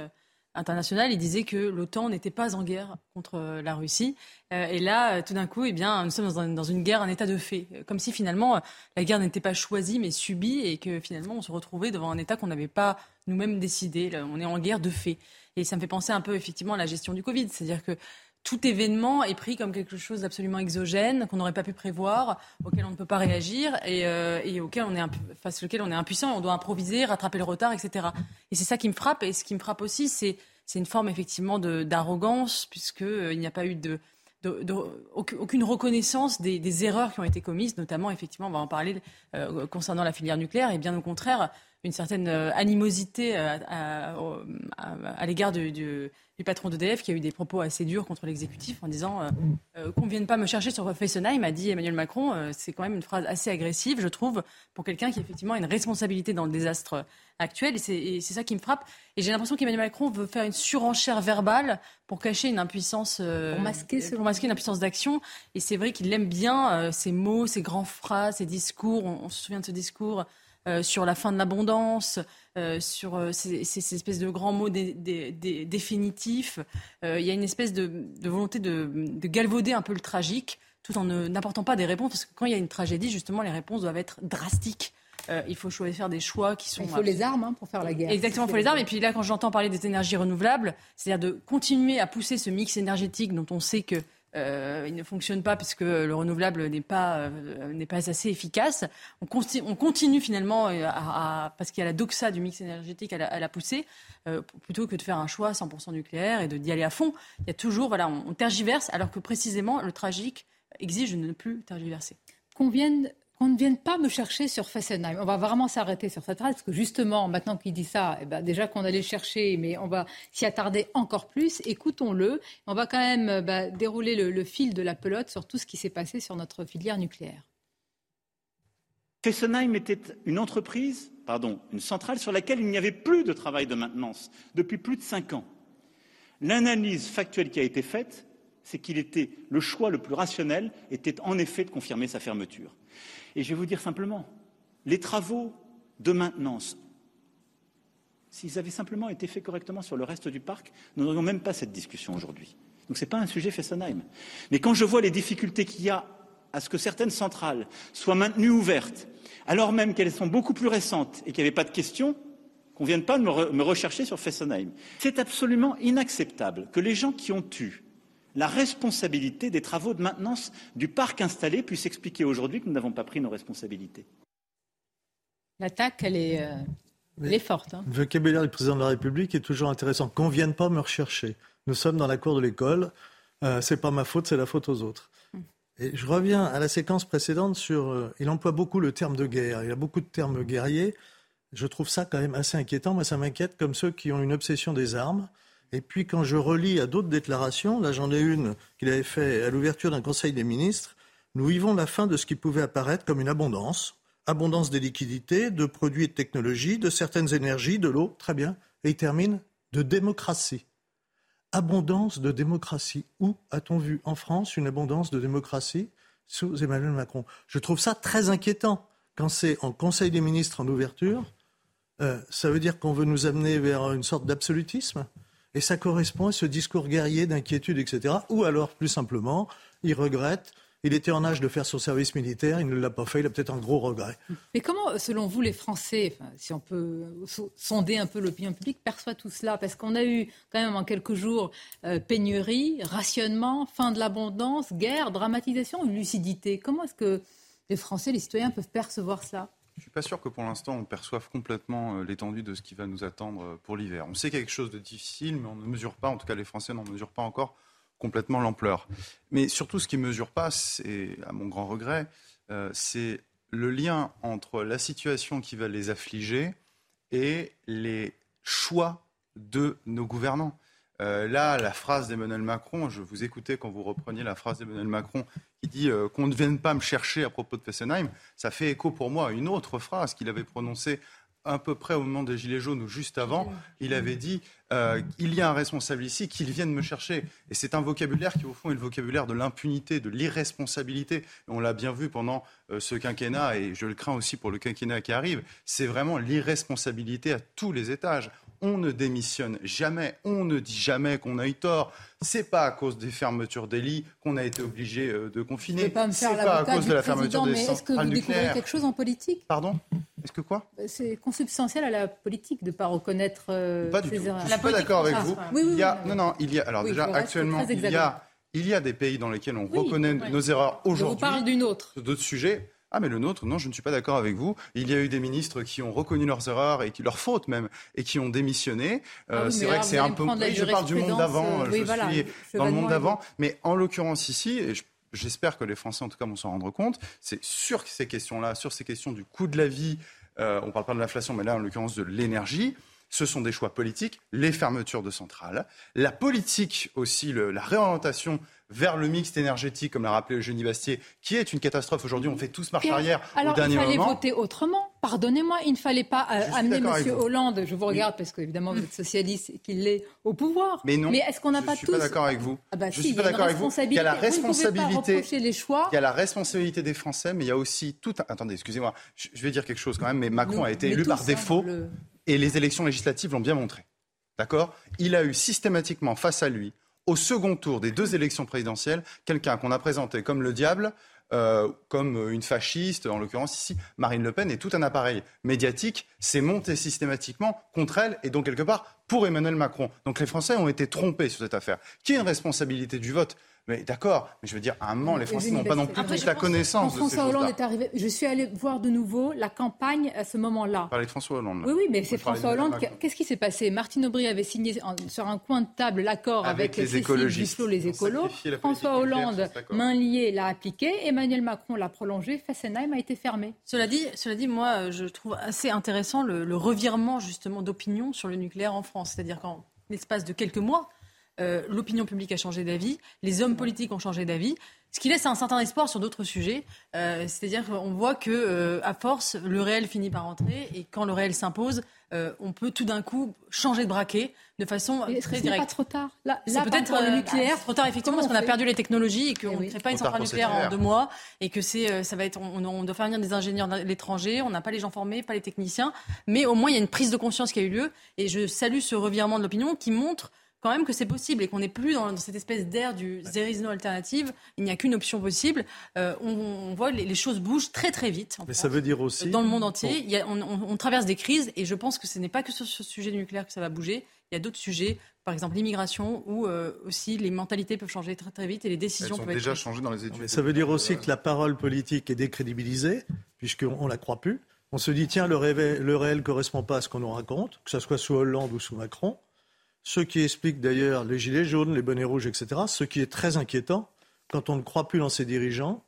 international. Il disait que l'OTAN n'était pas en guerre contre la Russie. Et là, tout d'un coup, eh bien, nous sommes dans une guerre, un état de fait. Comme si finalement, la guerre n'était pas choisie, mais subie, et que finalement, on se retrouvait devant un état qu'on n'avait pas nous-mêmes décidé. On est en guerre de fait. Et ça me fait penser un peu effectivement à la gestion du Covid. C'est-à-dire que tout événement est pris comme quelque chose d'absolument exogène, qu'on n'aurait pas pu prévoir, auquel on ne peut pas réagir et, euh, auquel on est face on est impuissant on doit improviser, rattraper le retard, etc. Et c'est ça qui me frappe. Et ce qui me frappe aussi, c'est une forme effectivement d'arrogance, puisqu'il euh, n'y a pas eu de, aucune reconnaissance des, erreurs qui ont été commises, notamment, effectivement, on va en parler euh, concernant la filière nucléaire, et bien au contraire, une certaine euh, animosité euh, à, l'égard du, patron d'EDF qui a eu des propos assez durs contre l'exécutif en disant euh, qu'on ne vienne pas me chercher sur Fessenheim, a dit Emmanuel Macron. c'est quand même une phrase assez agressive, je trouve, pour quelqu'un qui effectivement a une responsabilité dans le désastre actuel. Et c'est ça qui me frappe. Et j'ai l'impression qu'Emmanuel Macron veut faire une surenchère verbale pour cacher une impuissance, pour masquer, pour masquer une impuissance d'action. Et c'est vrai qu'il aime bien ces mots, ces grands phrases, ces discours. on se souvient de ce discours euh, sur la fin de l'abondance, euh, sur euh, ces, espèces de grands mots définitifs. il y a une espèce de, volonté de, galvauder un peu le tragique, tout en n'apportant pas des réponses, parce que quand il y a une tragédie, justement, les réponses doivent être drastiques. il faut choisir des choix qui sont. Il faut les armes hein, pour faire la guerre. Exactement, il faut les armes. Et puis là, quand j'entends parler des énergies renouvelables, c'est-à-dire de continuer à pousser ce mix énergétique dont on sait que il ne fonctionne pas puisque le renouvelable n'est pas, euh, n'est pas assez efficace. On, on continue finalement, euh, à, parce qu'il y a la doxa du mix énergétique à la, pousser, plutôt que de faire un choix 100% nucléaire et d'y aller à fond. Il y a toujours, voilà, on, tergiverse, alors que précisément le tragique exige de ne plus tergiverser. Qu'on ne vienne pas me chercher sur Fessenheim. On va vraiment s'arrêter sur cette phrase, parce que justement, maintenant qu'il dit ça, eh ben déjà qu'on allait chercher, mais on va s'y attarder encore plus. Écoutons-le. On va quand même bah, dérouler le, fil de la pelote sur tout ce qui s'est passé sur notre filière nucléaire. Fessenheim était une entreprise, pardon, une centrale sur laquelle il n'y avait plus de travail de maintenance depuis plus de cinq ans. L'analyse factuelle qui a été faite, c'est qu'il était le choix le plus rationnel était en effet de confirmer sa fermeture. Et je vais vous dire simplement, les travaux de maintenance, s'ils avaient simplement été faits correctement sur le reste du parc, nous n'aurions même pas cette discussion aujourd'hui. Donc ce n'est pas un sujet Fessenheim. Mais quand je vois les difficultés qu'il y a à ce que certaines centrales soient maintenues ouvertes, alors même qu'elles sont beaucoup plus récentes et qu'il n'y avait pas de questions, qu'on ne vienne pas me, me rechercher sur Fessenheim. C'est absolument inacceptable que les gens qui ont eu la responsabilité des travaux de maintenance du parc installé puisse expliquer aujourd'hui que nous n'avons pas pris nos responsabilités. L'attaque, elle est, euh, forte. Hein. Le vocabulaire du président de la République est toujours intéressant. Qu'on ne vienne pas me rechercher. Nous sommes dans la cour de l'école. Euh, c'est pas ma faute, c'est la faute aux autres. Hmm. Et je reviens à la séquence précédente sur. Euh, il emploie beaucoup le terme de guerre. Il y a beaucoup de termes guerriers. Je trouve ça quand même assez inquiétant. Moi, ça m'inquiète comme ceux qui ont une obsession des armes. Et puis quand je relis à d'autres déclarations, là j'en ai une qu'il avait fait à l'ouverture d'un Conseil des ministres, nous vivons la fin de ce qui pouvait apparaître comme une abondance, abondance des liquidités, de produits et de technologies, de certaines énergies, de l'eau, très bien. Et il termine de démocratie. Abondance de démocratie. Où a-t-on vu en France une abondance de démocratie? Sous Emmanuel Macron Je trouve ça très inquiétant quand c'est en Conseil des ministres en ouverture. Euh, ça veut dire qu'on veut nous amener vers une sorte d'absolutisme? Et ça correspond à ce discours guerrier d'inquiétude, etc. Ou alors, plus simplement, il regrette il était en âge de faire son service militaire, il ne l'a pas fait, il a peut-être un gros regret. Mais comment, selon vous, les Français, si on peut sonder un peu l'opinion publique, perçoivent tout cela? Parce qu'on a eu quand même en quelques jours euh, pénurie, rationnement, fin de l'abondance, guerre, dramatisation, lucidité. Comment est-ce que les Français, les citoyens peuvent percevoir cela? Je ne suis pas sûr que pour l'instant on perçoive complètement euh, l'étendue de ce qui va nous attendre euh, pour l'hiver. On sait quelque chose de difficile, mais on ne mesure pas, en tout cas les Français n'en mesurent pas encore complètement l'ampleur. Mais surtout, ce qui ne mesure pas, c'est, à mon grand regret, euh, c'est le lien entre la situation qui va les affliger et les choix de nos gouvernants. Là, la phrase d'Emmanuel Macron, je vous écoutais quand vous repreniez la phrase d'Emmanuel Macron qui dit euh, qu'on ne vienne pas me chercher à propos de Fessenheim, ça fait écho pour moi à une autre phrase qu'il avait prononcée à peu près au moment des Gilets jaunes ou juste avant, il avait dit euh, il y a un responsable ici, qu'il vienne me chercher. Et c'est un vocabulaire qui, au fond, est le vocabulaire de l'impunité, de l'irresponsabilité. On l'a bien vu pendant euh, ce quinquennat, et je le crains aussi pour le quinquennat qui arrive. C'est vraiment l'irresponsabilité à tous les étages on ne démissionne jamais, on ne dit jamais qu'on a eu tort. C'est pas à cause des fermetures des lits qu'on a été obligé euh, de confiner. C'est pas, à cause de la fermeture des centrales Est-ce que vous découvrez quelque chose en politique? Pardon? Est-ce que quoi? C'est consubstantiel à la politique de ne pas reconnaître euh, pas du tout. Je suis pas d'accord avec vous. il y a, non, non, il y a. Alors déjà, actuellement, il y a, il y a des pays dans lesquels on reconnaît nos erreurs aujourd'hui. On parle d'une autre. D'autres sujets. Ah, mais le nôtre, non, je ne suis pas d'accord avec vous. Il y a eu des ministres qui ont reconnu leurs erreurs et qui leurs fautes même et qui ont démissionné. Euh, ah c'est vrai que c'est un peu. je parle du monde d'avant. Euh, je suis dans le monde d'avant, mais en l'occurrence ici, et j'espère que les Français en tout cas vont s'en rendre compte, c'est sur ces questions-là, sur ces questions du coût de la vie. Euh, on ne parle pas de l'inflation, mais là en l'occurrence de l'énergie ce sont des choix politiques, les fermetures de centrales, la politique aussi, la réorientation vers le mixte énergétique, comme l'a rappelé Eugénie Bastier, qui est une catastrophe aujourd'hui. On fait tous marche arrière Alors, au dernier moment. il fallait voter autrement. Pardonnez-moi, il ne fallait pas euh, amener M. Hollande, je vous regarde parce qu'évidemment vous êtes socialiste et qu'il est au pouvoir. Mais non, mais est-ce qu'on n'a pas tous... Je suis pas d'accord avec vous. Ah bah je si, suis pas d'accord avec vous. Il y a la responsabilité. les choix. Il y a la responsabilité des Français, mais il y a aussi tout. Attendez, excusez-moi, je vais dire quelque chose quand même. Mais Macron a été élu par défaut et les élections législatives l'ont bien montré. D'accord? Il a eu systématiquement face à lui au second tour des deux élections présidentielles quelqu'un qu'on a présenté comme le diable, euh, comme une fasciste, en l'occurrence ici, Marine Le Pen, et tout un appareil médiatique s'est monté systématiquement contre elle et donc quelque part pour Emmanuel Macron. Donc les Français ont été trompés sur cette affaire. Qui a une responsabilité du vote? Mais d'accord, mais je veux dire, à un moment, les Français n'ont pas non plus toute la connaissance quand François Hollande est arrivé, je suis allé voir de nouveau la campagne à ce moment-là. Parler de François Hollande. Oui, oui, mais c'est François Hollande. Qu'est-ce qui s'est passé? Martine Aubry avait signé sur un coin de table l'accord avec, les écologistes, les écolos. François Hollande, main liée, l'a appliqué. Emmanuel Macron l'a prolongé. Fessenheim a été fermé. Cela dit, cela dit, moi, je trouve assez intéressant le, le revirement justement d'opinion sur le nucléaire en France. C'est-à-dire qu'en l'espace de quelques mois, euh, l'opinion publique a changé d'avis, les hommes politiques ont changé d'avis, ce qui laisse un certain espoir sur d'autres sujets. Euh, c'est-à-dire qu'on voit que, euh, à force, le réel finit par entrer, et quand le réel s'impose, on peut tout d'un coup changer de braquet de façon très directe. pas trop tard. Là, peut-être le nucléaire, trop tard effectivement, parce qu'on a perdu les technologies et qu'on ne crée pas une centrale nucléaire en deux mois, et que c'est, ça va être, on, on, doit faire venir des ingénieurs de l'étranger, on n'a pas les gens formés, pas les techniciens, mais au moins il y a une prise de conscience qui a eu lieu, et je salue ce revirement de l'opinion qui montre quand même que c'est possible et qu'on n'est plus dans, cette espèce d'air du there is no alternative, il n'y a qu'une option possible. Euh, on, voit les, les, choses bougent très très vite. Mais ça veut dire aussi dans le monde entier, il y a, on, on, traverse des crises et je pense que ce n'est pas que sur ce sujet du nucléaire que ça va bouger. Il y a d'autres sujets, par exemple l'immigration, où euh, aussi les mentalités peuvent changer très très vite et les décisions Elles peuvent déjà changé dans les études. Mais ça veut dire aussi que la parole politique est décrédibilisée puisqu'on ne la croit plus. On se dit tiens le, réel, le réel correspond pas à ce qu'on nous raconte, que ce soit sous Hollande ou sous Macron ce qui explique d'ailleurs les gilets jaunes, les bonnets rouges, etc. Ce qui est très inquiétant, quand on ne croit plus dans ces dirigeants,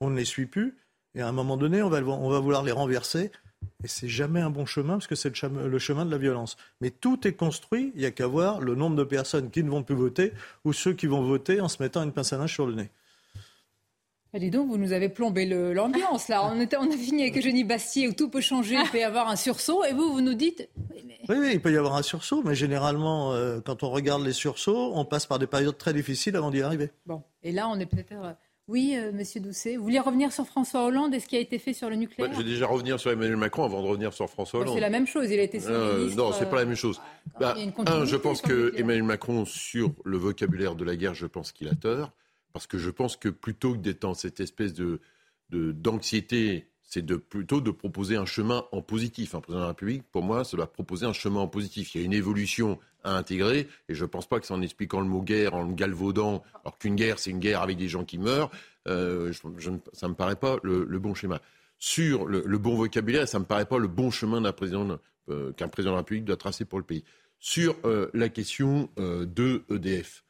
on ne les suit plus, et à un moment donné, on va, on va vouloir les renverser. Et c'est jamais un bon chemin, parce que c'est le, chemin de la violence. Mais tout est construit, il n'y a qu'à voir le nombre de personnes qui ne vont plus voter, ou ceux qui vont voter en se mettant une pince à linge sur le nez. Ah, dis donc, vous nous avez plombé l'ambiance là. On, on, a fini avec Eugénie Bastier où tout peut changer, il peut y avoir un sursaut, et vous, vous nous dites. Oui, oui, il peut y avoir un sursaut, mais généralement, euh, quand on regarde les sursauts, on passe par des périodes très difficiles avant d'y arriver. Bon, et là, on est peut-être. Euh, oui, euh, Monsieur Doucet, vous vouliez revenir sur François Hollande et ce qui a été fait sur le nucléaire Je vais déjà revenir sur Emmanuel Macron avant de revenir sur François Hollande. c'est la même chose, il a été euh, Non, c'est pas la même chose. Bah, un, je pense que Emmanuel Macron, sur le vocabulaire de la guerre, je pense qu'il a tort. Parce que je pense que plutôt que d'être dans cette espèce de, d'anxiété, c'est de, plutôt de proposer un chemin en positif. Un président de la République, pour moi, ça doit proposer un chemin en positif. Il y a une évolution à intégrer, et je ne pense pas que c'est en expliquant le mot guerre, en le galvaudant, alors qu'une guerre, c'est une guerre avec des gens qui meurent, euh, ça ne me paraît pas le, bon schéma. Sur le, bon vocabulaire, ça ne me paraît pas le bon chemin euh, qu'un président de la République doit tracer pour le pays. Sur euh, la question de EDF,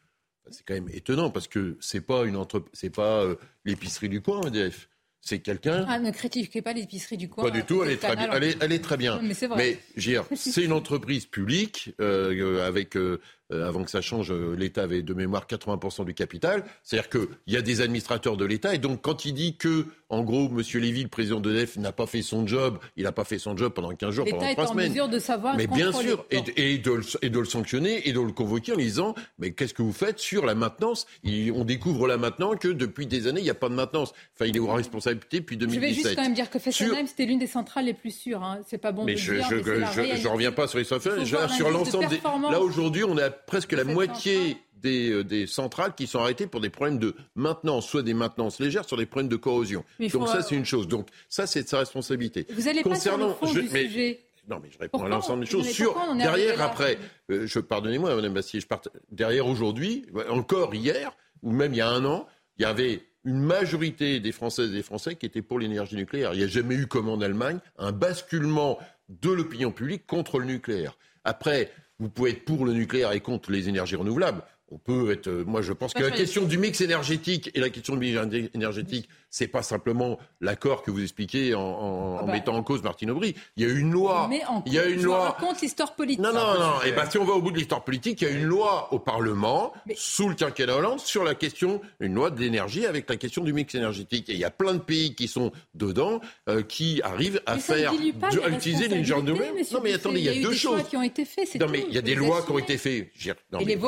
C'est quand même étonnant parce que c'est pas une entre... c'est pas euh, l'épicerie du coin EDF. C'est quelqu'un. Ah, ne critiquez pas l'épicerie du coin. Pas du tout, elle est, très bien, elle, est, elle est très bien. mais c'est vrai. Mais c'est une entreprise publique euh, avec euh, euh, avant que ça change, euh, l'État avait de mémoire 80% du capital. C'est-à-dire qu'il y a des administrateurs de l'État. Et donc, quand il dit que, en gros, M. Lévy, le président de l'EDF, n'a pas fait son job, il n'a pas fait son job pendant 15 jours, pendant 3 semaines. L'État est en mesure de savoir. Mais bien sûr, et, et, de le, et, de le, sanctionner et de le convoquer en disant Mais qu'est-ce que vous faites sur la maintenance? On découvre là maintenant que depuis des années, il n'y a pas de maintenance. Enfin, il est en responsabilité depuis 2017. Je vais juste quand même dire que Fessenheim, c'était l'une des centrales les plus sûres. Hein. C'est pas bon mais de je, dire, je, mais je, reviens pas sur les softwares. Sur l'ensemble des. Là, aujourd'hui, on est à presque la moitié des, euh, des, centrales qui sont arrêtées pour des problèmes de maintenance, soit des maintenances légères, soit des problèmes de corrosion. Donc ça, c'est une chose. Donc ça, c'est de sa responsabilité. Vous allez Concernant, pas sur le fond du sujet. Non, mais je réponds à l'ensemble des choses. Sur, derrière, après, euh, je, pardonnez-moi, Madame Bastier, je part, derrière aujourd'hui, encore hier, ou même il y a un an, il y avait une majorité des Françaises et des Français qui étaient pour l'énergie nucléaire. Il n'y a jamais eu, comme en Allemagne, un basculement de l'opinion publique contre le nucléaire. Après, vous pouvez être pour le nucléaire et contre les énergies renouvelables. On peut être. Euh, moi, je pense que la question du mix énergétique et la question du mix énergétique, c'est pas simplement l'accord que vous expliquez en, en, ah bah. mettant en cause Martine Aubry. Il y a une loi. il y a une je loi. raconte l'histoire politique. Non, non, non. Et eh ben, si on va au bout de l'histoire politique, il y a une loi au Parlement sous le quinquennat Hollande sur la question, une loi de l'énergie avec la question du mix énergétique. Et il y a plein de pays qui sont dedans, euh, qui arrivent à faire, à utiliser l'énergie renouvelable. Non, mais attendez, il y a, deux choses. Qui ont été faites, non, mais il y a des lois qui ont été faites. Je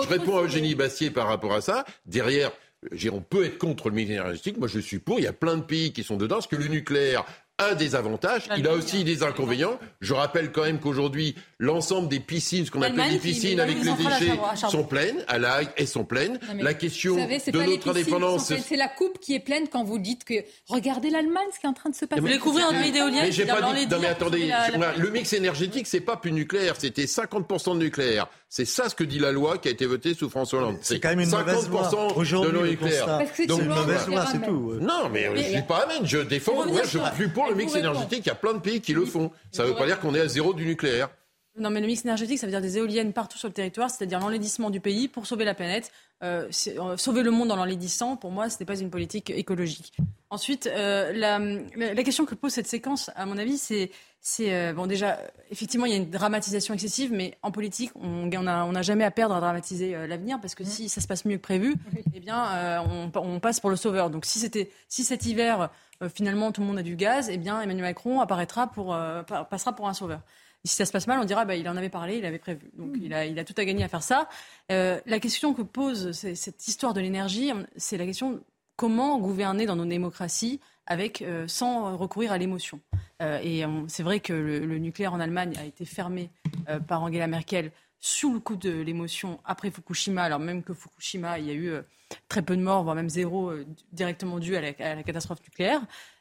réponds à Eugénie Bastier par rapport à ça. Derrière, on peut être contre le mix énergétique. Moi, je suis pour. Il y a plein de pays qui sont dedans. Parce que le nucléaire a des avantages, il a aussi des inconvénients. Je rappelle quand même qu'aujourd'hui, l'ensemble des piscines, ce qu'on appelle des piscines avec les déchets, sont pleines, à l'AIG, elles sont pleines. la question de notre indépendance... C'est la coupe qui est pleine quand vous dites que regardez l'Allemagne, ce qui est en train de se passer. Vous découvrez un huile éolienne Mais pas dit... Non mais attendez, le mix énergétique, c'est pas plus nucléaire, c'était 50% de nucléaire. C'est ça ce que dit la loi qui a été votée sous François Hollande. C'est quand même une mauvaise loi. de l'eau nucléaire. C'est une mauvaise loi, c'est tout. Non, mais je dis pas amen. Je défends. Je suis pour le mix énergétique. Il y a plein de pays qui le font. Ça ne veut pas dire qu'on est à zéro du nucléaire. Non, mais le mix énergétique, ça veut dire des éoliennes partout sur le territoire, c'est-à-dire l'enlaidissement du pays pour sauver la planète. Euh, euh, sauver le monde en l'enlaidissant, pour moi, ce n'est pas une politique écologique. Ensuite, euh, la, la, question que pose cette séquence, à mon avis, c'est, c'est bon déjà, effectivement, il y a une dramatisation excessive, mais en politique, on n'a on a jamais à perdre à dramatiser l'avenir, parce que si ça se passe mieux que prévu, eh bien, on, on, passe pour le sauveur. Donc, si c'était, si cet hiver, finalement, tout le monde a du gaz, eh bien, Emmanuel Macron apparaîtra pour, passera pour un sauveur si ça se passe mal, on dira bah, il en avait parlé, il avait prévu. Donc il, a, il a tout à gagner à faire ça. Euh, la question que pose cette histoire de l'énergie, c'est la question comment gouverner dans nos démocraties euh, sans recourir à l'émotion. Euh, et c'est vrai que le, nucléaire en Allemagne a été fermé par Angela Merkel sous le coup de l'émotion après Fukushima, alors même que Fukushima, il y a eu très peu de morts, voire même zéro directement dû à la, catastrophe nucléaire.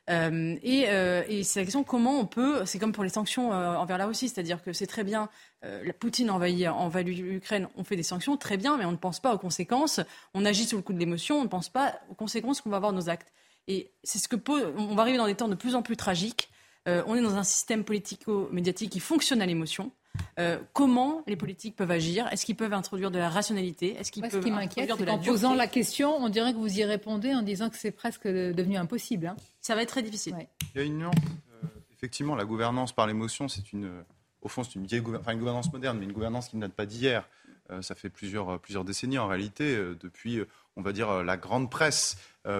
Euh, euh, et, c'est la question comment on peut, c'est comme pour les sanctions euh, envers la Russie, c'est-à-dire que c'est très bien, la Poutine envahit, envahit l'Ukraine, on fait des sanctions, très bien, mais on ne pense pas aux conséquences, on agit sous le coup de l'émotion, on ne pense pas aux conséquences qu'on va avoir de nos actes. Et c'est ce que on va arriver dans des temps de plus en plus tragiques. on est dans un système politico-médiatique qui fonctionne à l'émotion. Euh, comment les politiques peuvent agir? Est-ce qu'ils peuvent introduire de la rationalité? Est-ce qu'ils peuvent ce qui introduire de la En posant la question, on dirait que vous y répondez en disant que c'est presque devenu impossible. Hein. Ça va être très difficile. Il y a une nuance. Euh, effectivement, la gouvernance par l'émotion, c'est une, au fond, c'est une vieille une gouvernance moderne, mais une gouvernance qui ne date pas d'hier. Euh, ça fait plusieurs, plusieurs décennies en réalité, depuis, on va dire, la grande presse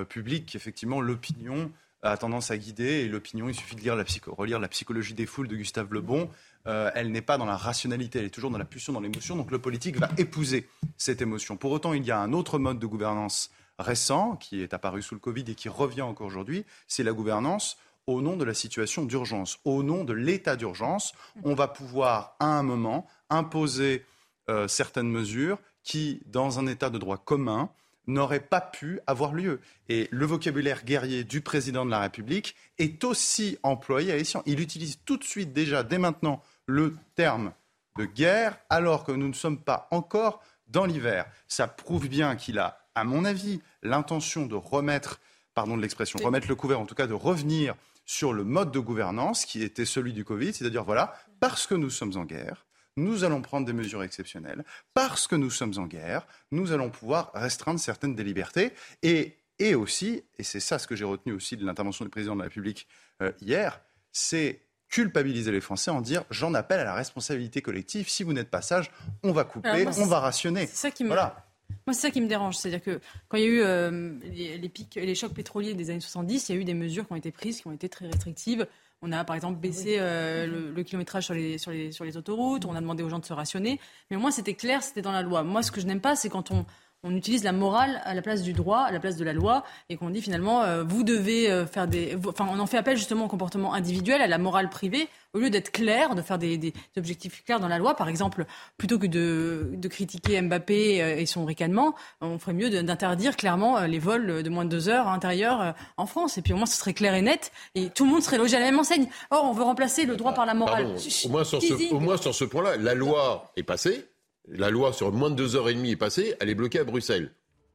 publique, effectivement, l'opinion a tendance à guider. Et l'opinion, il suffit de lire la relire la psychologie des foules de Gustave Le Bon. Euh, elle n'est pas dans la rationalité, elle est toujours dans la pulsion, dans l'émotion. Donc le politique va épouser cette émotion. Pour autant, il y a un autre mode de gouvernance récent qui est apparu sous le Covid et qui revient encore aujourd'hui, c'est la gouvernance au nom de la situation d'urgence, au nom de l'état d'urgence. On va pouvoir, à un moment, imposer euh, certaines mesures qui, dans un état de droit commun, n'auraient pas pu avoir lieu. Et le vocabulaire guerrier du président de la République est aussi employé à Essian. Il utilise tout de suite, déjà, dès maintenant, le terme de guerre alors que nous ne sommes pas encore dans l'hiver. Ça prouve bien qu'il a, à mon avis, l'intention de remettre, pardon de l'expression, remettre le couvert, en tout cas de revenir sur le mode de gouvernance qui était celui du Covid, c'est-à-dire voilà, parce que nous sommes en guerre, nous allons prendre des mesures exceptionnelles. Parce que nous sommes en guerre, nous allons pouvoir restreindre certaines des libertés. Et, et aussi, et c'est ça ce que j'ai retenu aussi de l'intervention du président de la République euh, hier, c'est culpabiliser les Français en dire j'en appelle à la responsabilité collective. Si vous n'êtes pas sage, on va couper, on va rationner. C'est ça qui me... Voilà. Moi, c'est ça qui me dérange. C'est-à-dire que quand il y a eu euh, les, pics, les chocs pétroliers des années 70, il y a eu des mesures qui ont été prises, qui ont été très restrictives. On a par exemple baissé euh, le, kilométrage sur les, sur, les, sur les autoroutes, on a demandé aux gens de se rationner. Mais au moins, c'était clair, c'était dans la loi. Moi, ce que je n'aime pas, c'est quand on, on utilise la morale à la place du droit, à la place de la loi, et qu'on dit finalement, euh, vous devez euh, faire des. Enfin, on en fait appel justement au comportement individuel, à la morale privée, au lieu d'être clair, de faire des, objectifs clairs dans la loi. Par exemple, plutôt que de, critiquer Mbappé euh, et son ricanement, on ferait mieux d'interdire clairement les vols de moins de deux heures intérieurs en France. Et puis au moins, ce serait clair et net, et tout le monde serait logé à la même enseigne. Or, on veut remplacer le droit par la morale. au, moins sur ce, au moins sur ce point-là, la loi est passée la loi sur moins de deux heures et demie est passée, elle est bloquée à Bruxelles.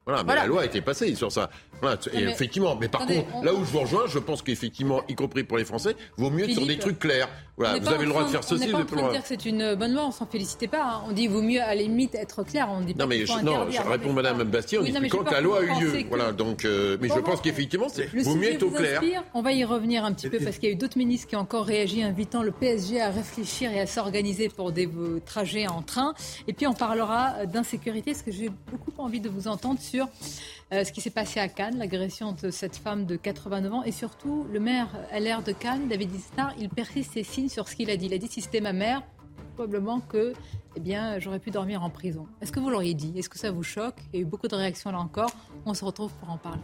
Voilà, mais la loi a été passée sur ça. et effectivement, mais par contre, là où je vous rejoins, je pense qu'effectivement, y compris pour les Français, vaut mieux être sur des trucs clairs. Voilà, vous avez le droit de faire ceci. On n'est pas en train de dire que c'est une bonne loi, on s'en félicitait pas. Hein. On dit vaut mieux à la limite être clair. On dit non, mais je, non, je réponds Madame Bastien en oui, expliquant que la loi a eu lieu. Voilà, donc, euh, mais je pense qu'effectivement, c'est vaut mieux être au clair. On va y revenir un petit peu parce qu'il y a eu d'autres ministres qui ont encore réagi, invitant le PSG à réfléchir et à s'organiser pour des trajets en train. Et puis on parlera d'insécurité, parce que j'ai beaucoup envie de vous entendre sur euh, ce qui s'est passé à Cannes, l'agression de cette femme de 89 ans, et surtout le maire LR de Cannes, David Istar, il persiste ses signes sur ce qu'il a dit. Il a dit si c'était ma mère, probablement que eh bien, j'aurais pu dormir en prison. Est-ce que vous l'auriez dit? Est-ce que ça vous choque? Il y a eu beaucoup de réactions là encore. On se retrouve pour en parler.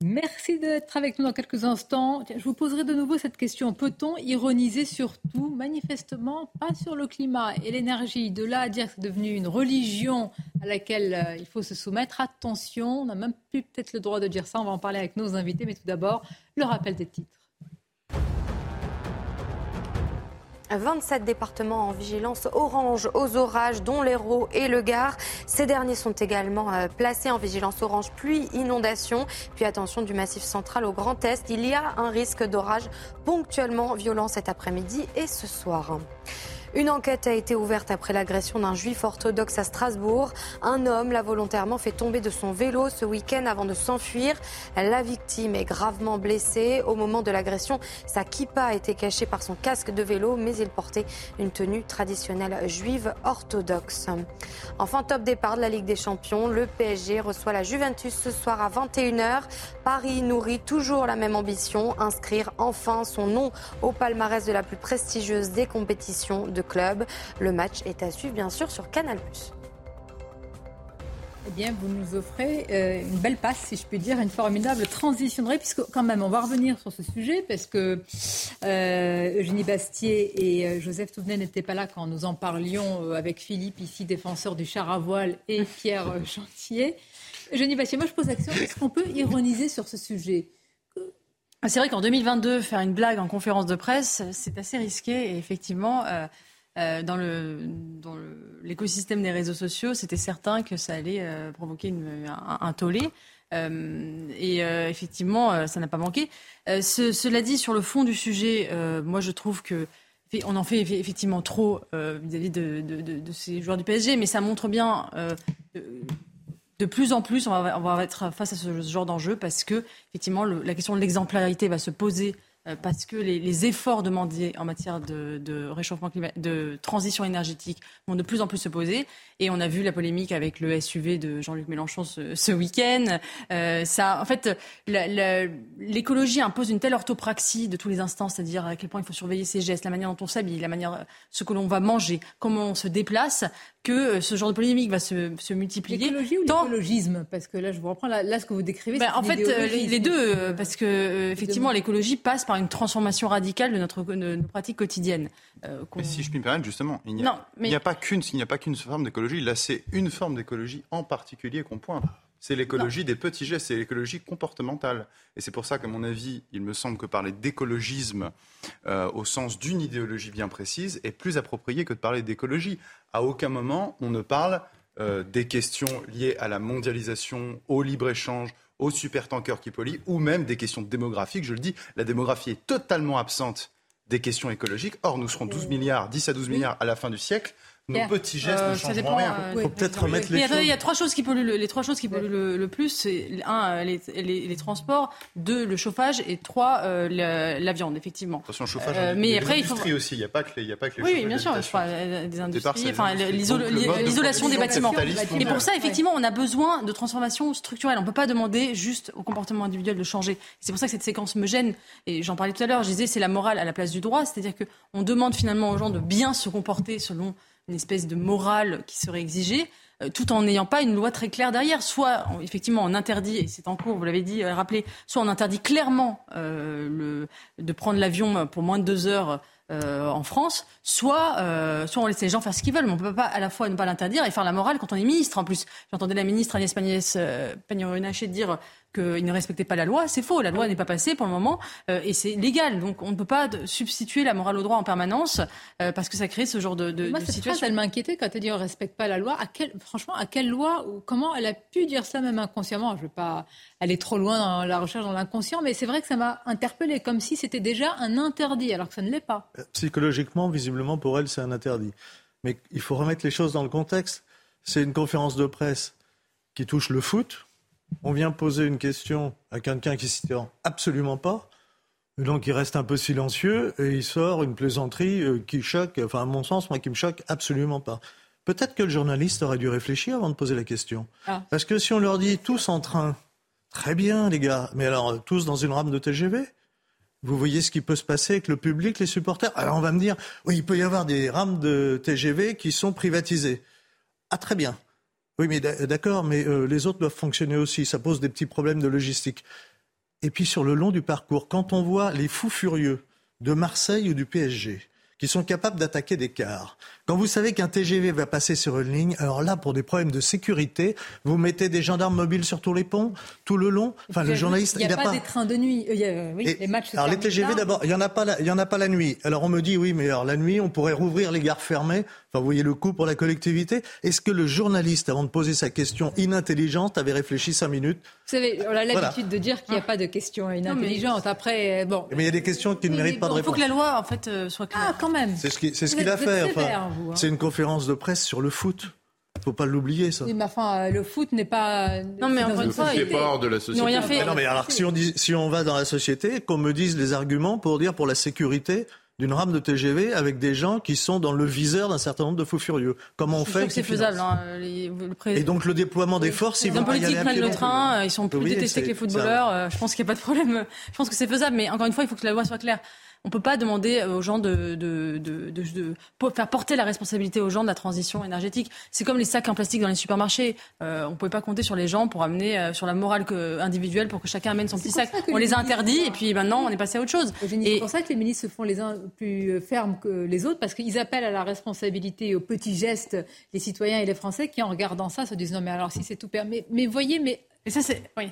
Merci d'être avec nous dans quelques instants. Je vous poserai de nouveau cette question. Peut-on ironiser sur tout Manifestement, pas sur le climat et l'énergie. De là à dire que c'est devenu une religion à laquelle euh, il faut se soumettre, attention, on n'a même plus peut-être le droit de dire ça. On va en parler avec nos invités. Mais tout d'abord, le rappel des titres. 27 départements en vigilance orange aux orages, dont l'Hérault et le Gard. Ces derniers sont également euh, placés en vigilance orange pluie, inondation. Puis attention du massif central au Grand Est, il y a un risque d'orage ponctuellement violent cet après-midi et ce soir. Une enquête a été ouverte après l'agression d'un juif orthodoxe à Strasbourg. Un homme l'a volontairement fait tomber de son vélo ce week-end avant de s'enfuir. La victime est gravement blessée. Au moment de l'agression, sa kippa a été cachée par son casque de vélo, mais il portait une tenue traditionnelle juive orthodoxe. Enfin, top départ de la Ligue des Champions. Le PSG reçoit la Juventus ce soir à 21h. Paris nourrit toujours la même ambition, inscrire enfin son nom au palmarès de la plus prestigieuse des compétitions club. Le match est à suivre bien sûr sur Canal+. Eh bien, vous nous offrez euh, une belle passe, si je puis dire, une formidable transition de puisque quand même, on va revenir sur ce sujet, parce que euh, Eugénie Bastier et euh, Joseph Touvenet n'étaient pas là quand nous en parlions avec Philippe, ici défenseur du char à voile, et Pierre Chantier. Eugénie Bastier, moi je pose la question, est-ce qu'on peut ironiser sur ce sujet? C'est vrai qu'en 2022, faire une blague en conférence de presse, c'est assez risqué. Et effectivement, euh, dans l'écosystème des réseaux sociaux, c'était certain que ça allait euh, provoquer un, tollé. Euh, et effectivement, ça n'a pas manqué. cela dit, sur le fond du sujet, moi je trouve que on en fait effectivement trop vis-à-vis de, ces joueurs du PSG, mais ça montre bien de plus en plus, on va, être face à ce genre d'enjeu parce que, effectivement, la question de l'exemplarité va se poser parce que les, efforts demandés en matière de, réchauffement de transition énergétique vont de plus en plus se poser. Et on a vu la polémique avec le SUV de Jean-Luc Mélenchon ce, week-end. Euh, en fait, l'écologie impose une telle orthopraxie de tous les instants, c'est-à-dire à quel point il faut surveiller ses gestes, la manière dont on s'habille, la manière, ce que l'on va manger, comment on se déplace, que euh, ce genre de polémique va se, se multiplier. L'écologie ou l'écologisme Parce que là, je vous reprends, là, ce que vous décrivez, ben, En fait, les, deux, parce que effectivement, l'écologie passe par une transformation radicale de notre de nos pratiques quotidiennes. Euh, si je puis me permettre, justement, il n'y a, a, pas qu'une, il n'y a pas qu'une forme d'écologie. Là, c'est une forme d'écologie en particulier qu'on pointe. C'est l'écologie des petits gestes, c'est l'écologie comportementale. Et c'est pour ça qu'à mon avis, il me semble que parler d'écologisme euh, au sens d'une idéologie bien précise est plus approprié que de parler d'écologie. À aucun moment, on ne parle euh, des questions liées à la mondialisation, au libre-échange, au supertanker qui pollue, ou même des questions démographiques. Je le dis, la démographie est totalement absente des questions écologiques. Or, nous serons 12 milliards, 10 à 12 milliards à la fin du siècle. Nos petits gestes Euh, ne ça changeront dépend, rien. euh, Il faut peut-être remettre les choses. il y a trois choses qui polluent le, les trois choses qui polluent le, le plus. C'est un, euh, les, les- les transports, deux, le chauffage et trois, euh, la, la viande, effectivement. Attention, le chauffage, Euh, mais après, il faut. aussi. Il n'y a pas que les, il y a pas que les Oui, bien sûr, des industries, enfin, l'isolation des bâtiments. capitaliste Et pour ça, effectivement, on a besoin de transformations structurelles. On ne peut pas demander juste au comportement individuel de changer. C'est pour ça que cette séquence me gêne. Et j'en parlais tout à l'heure. Je disais, c'est la morale à la place du droit. C'est-à-dire qu'on demande finalement aux gens de bien se comporter selon une espèce de morale qui serait exigée euh, tout en n'ayant pas une loi très claire derrière. Soit, effectivement, on interdit, et c'est en cours, vous l'avez dit, euh, rappelé, soit on interdit clairement euh, de prendre l'avion pour moins de deux heures en France, soit, soit on laisse les gens faire ce qu'ils veulent, mais on ne peut pas à la fois ne pas l'interdire et faire la morale quand on est ministre. En plus, j'entendais la ministre Agnès Pannier- Pannier-Runacher dire qu'il ne respectait pas la loi. C'est faux, la loi n'est pas passée pour le moment euh, et c'est légal. Donc on ne peut pas substituer la morale au droit en permanence euh, parce que ça crée ce genre de, de, Moi, de cette situation. phrase, elle m'inquiétait quand elle dit on ne respecte pas la loi. À quel, franchement, à quelle loi ou comment elle a pu dire ça même inconsciemment? Je ne veux pas aller trop loin dans la recherche dans l'inconscient, mais c'est vrai que ça m'a interpellée, comme si c'était déjà un interdit, alors que ça ne l'est pas. Psychologiquement, visiblement, pour elle, c'est un interdit. Mais il faut remettre les choses dans le contexte. C'est une conférence de presse qui touche le foot. On vient poser une question à quelqu'un qui s'y tient absolument pas. Donc il reste un peu silencieux et il sort une plaisanterie euh, qui choque, enfin à mon sens, moi qui me choque absolument pas. Peut-être que le journaliste aurait dû réfléchir avant de poser la question. Ah. Parce que si on leur dit tous en train, très bien les gars, mais alors euh, tous dans une rame de TGV vous voyez ce qui peut se passer avec le public, les supporters? Alors on va me dire, oui, il peut y avoir des rames de TGV qui sont privatisées. Ah très bien. Oui, mais d'a- d'accord, mais euh, les autres doivent fonctionner aussi. Ça pose des petits problèmes de logistique. Et puis sur le long du parcours, quand on voit les fous furieux de Marseille ou du PSG qui sont capables d'attaquer des cars, quand vous savez qu'un TGV va passer sur une ligne, alors là, pour des problèmes de sécurité, vous mettez des gendarmes mobiles sur tous les ponts, tout le long. Enfin, le journaliste, il n'y a, n'a pas, des trains de nuit. Euh, il y a- oui, et- les matchs. alors les TGV d'abord, il y en a pas, la- il y en a pas la nuit. Alors on me dit oui, mais alors la nuit, on pourrait rouvrir les gares fermées. Enfin, vous voyez le coût pour la collectivité. Est-ce que le journaliste, avant de poser sa question inintelligente, avait réfléchi cinq minutes Vous savez, on a l'habitude Voilà. de dire qu'il n'y a pas de questions inintelligentes. Après, euh, bon. Mais il y a des questions qui ne méritent pas bon, de Il faut réponse. que la loi, en fait, euh, soit claire. Ah, quand même. C'est ce qu'il a fait. enfin. Vous, hein. C'est une conférence de presse sur le foot. Faut pas l'oublier ça. Oui, mais enfin, le foot n'est pas. Non, mais une fois, société. il est pas hors de la société. Ils n'ont rien fait. Mais non, mais alors si on, dit, si on va dans la société, qu'on me dise les arguments pour dire pour la sécurité d'une rame de TGV avec des gens qui sont dans le viseur d'un certain nombre de fous furieux. Comment on fait que c'est faisable. hein, les- le pré- Et donc le déploiement des forces, ils Les hommes vont pas y politiques aller prennent le train, euh, ils sont plus Oui, détestés que les footballeurs. euh, Je pense qu'il n'y a pas de problème. Je pense que c'est faisable, mais encore une fois, il faut que la loi soit claire. On ne peut pas demander aux gens de, de, de, de- de- pour faire porter la responsabilité aux gens de la transition énergétique. C'est comme les sacs en plastique dans les supermarchés. Euh, on ne pouvait pas compter sur les gens pour amener euh, sur la morale que- individuelle pour que chacun amène son petit sac. On les les a interdits et puis maintenant on est passé à autre chose. C'est pour ça que les ministres se font les uns plus euh, fermes que les autres, parce qu'ils appellent à la responsabilité aux petits gestes les citoyens et les Français qui, en regardant ça, se disent non, mais alors si c'est tout permis. Mais voyez, mais. Et ça, c'est. Oui.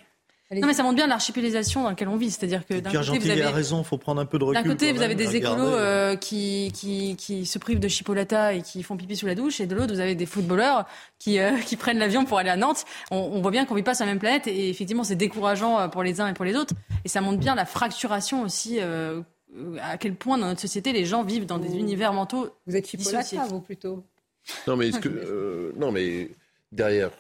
Non, mais ça montre bien l'archipélisation dans laquelle on vit. C'est-à-dire que d'un côté, vous avez. a raison, faut prendre un peu de recul. D'un côté, vous avez des écolos euh, qui, qui, qui se privent de chipolata et qui font pipi sous la douche, et de l'autre, vous avez des footballeurs qui, euh, qui prennent l'avion pour aller à Nantes. On, on voit bien qu'on vit pas sur la même planète, et effectivement, c'est décourageant euh, pour les uns et pour les autres. Et ça montre bien la fracturation aussi, euh, à quel point dans notre société, les gens vivent dans des univers mentaux. Vous êtes chipolata, vous plutôt? Non, mais, est-ce que, euh, non, mais derrière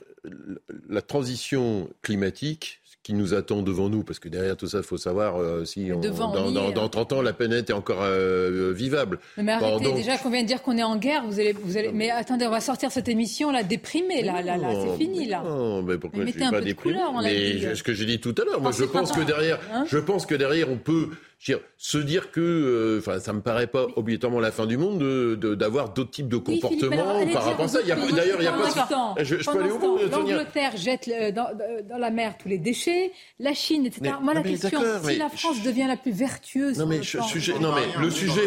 la transition climatique, qui nous attend devant nous, parce que derrière tout ça, il faut savoir euh, si on- on dans, dans- est, dans hein. 30 ans, la planète est encore euh, vivable. Mais, arrêtez, déjà qu'on vient de dire qu'on est en guerre, vous allez, vous allez. Mais attendez, on va sortir cette émission là déprimée, là, là, là, c'est fini là. Non, mais pourquoi Mais je suis un pas déprimé couleur Mais ce que j'ai dit tout à l'heure, moi je pense que derrière, Hein je pense que derrière on peut je veux dire, se dire que, euh, enfin, ça me paraît pas obligatoirement la fin du monde de- de- d'avoir d'autres types de Oui, comportements allez par rapport à ça. D'ailleurs, il n'y a pas. temps, Je, je peux aller au bout. L'Angleterre jette le- dans, dans la mer tous les déchets, la Chine, etc. Mais- Moi, la mais question, si la France devient la plus vertueuse. Non mais, je- sujet, non mais le sujet.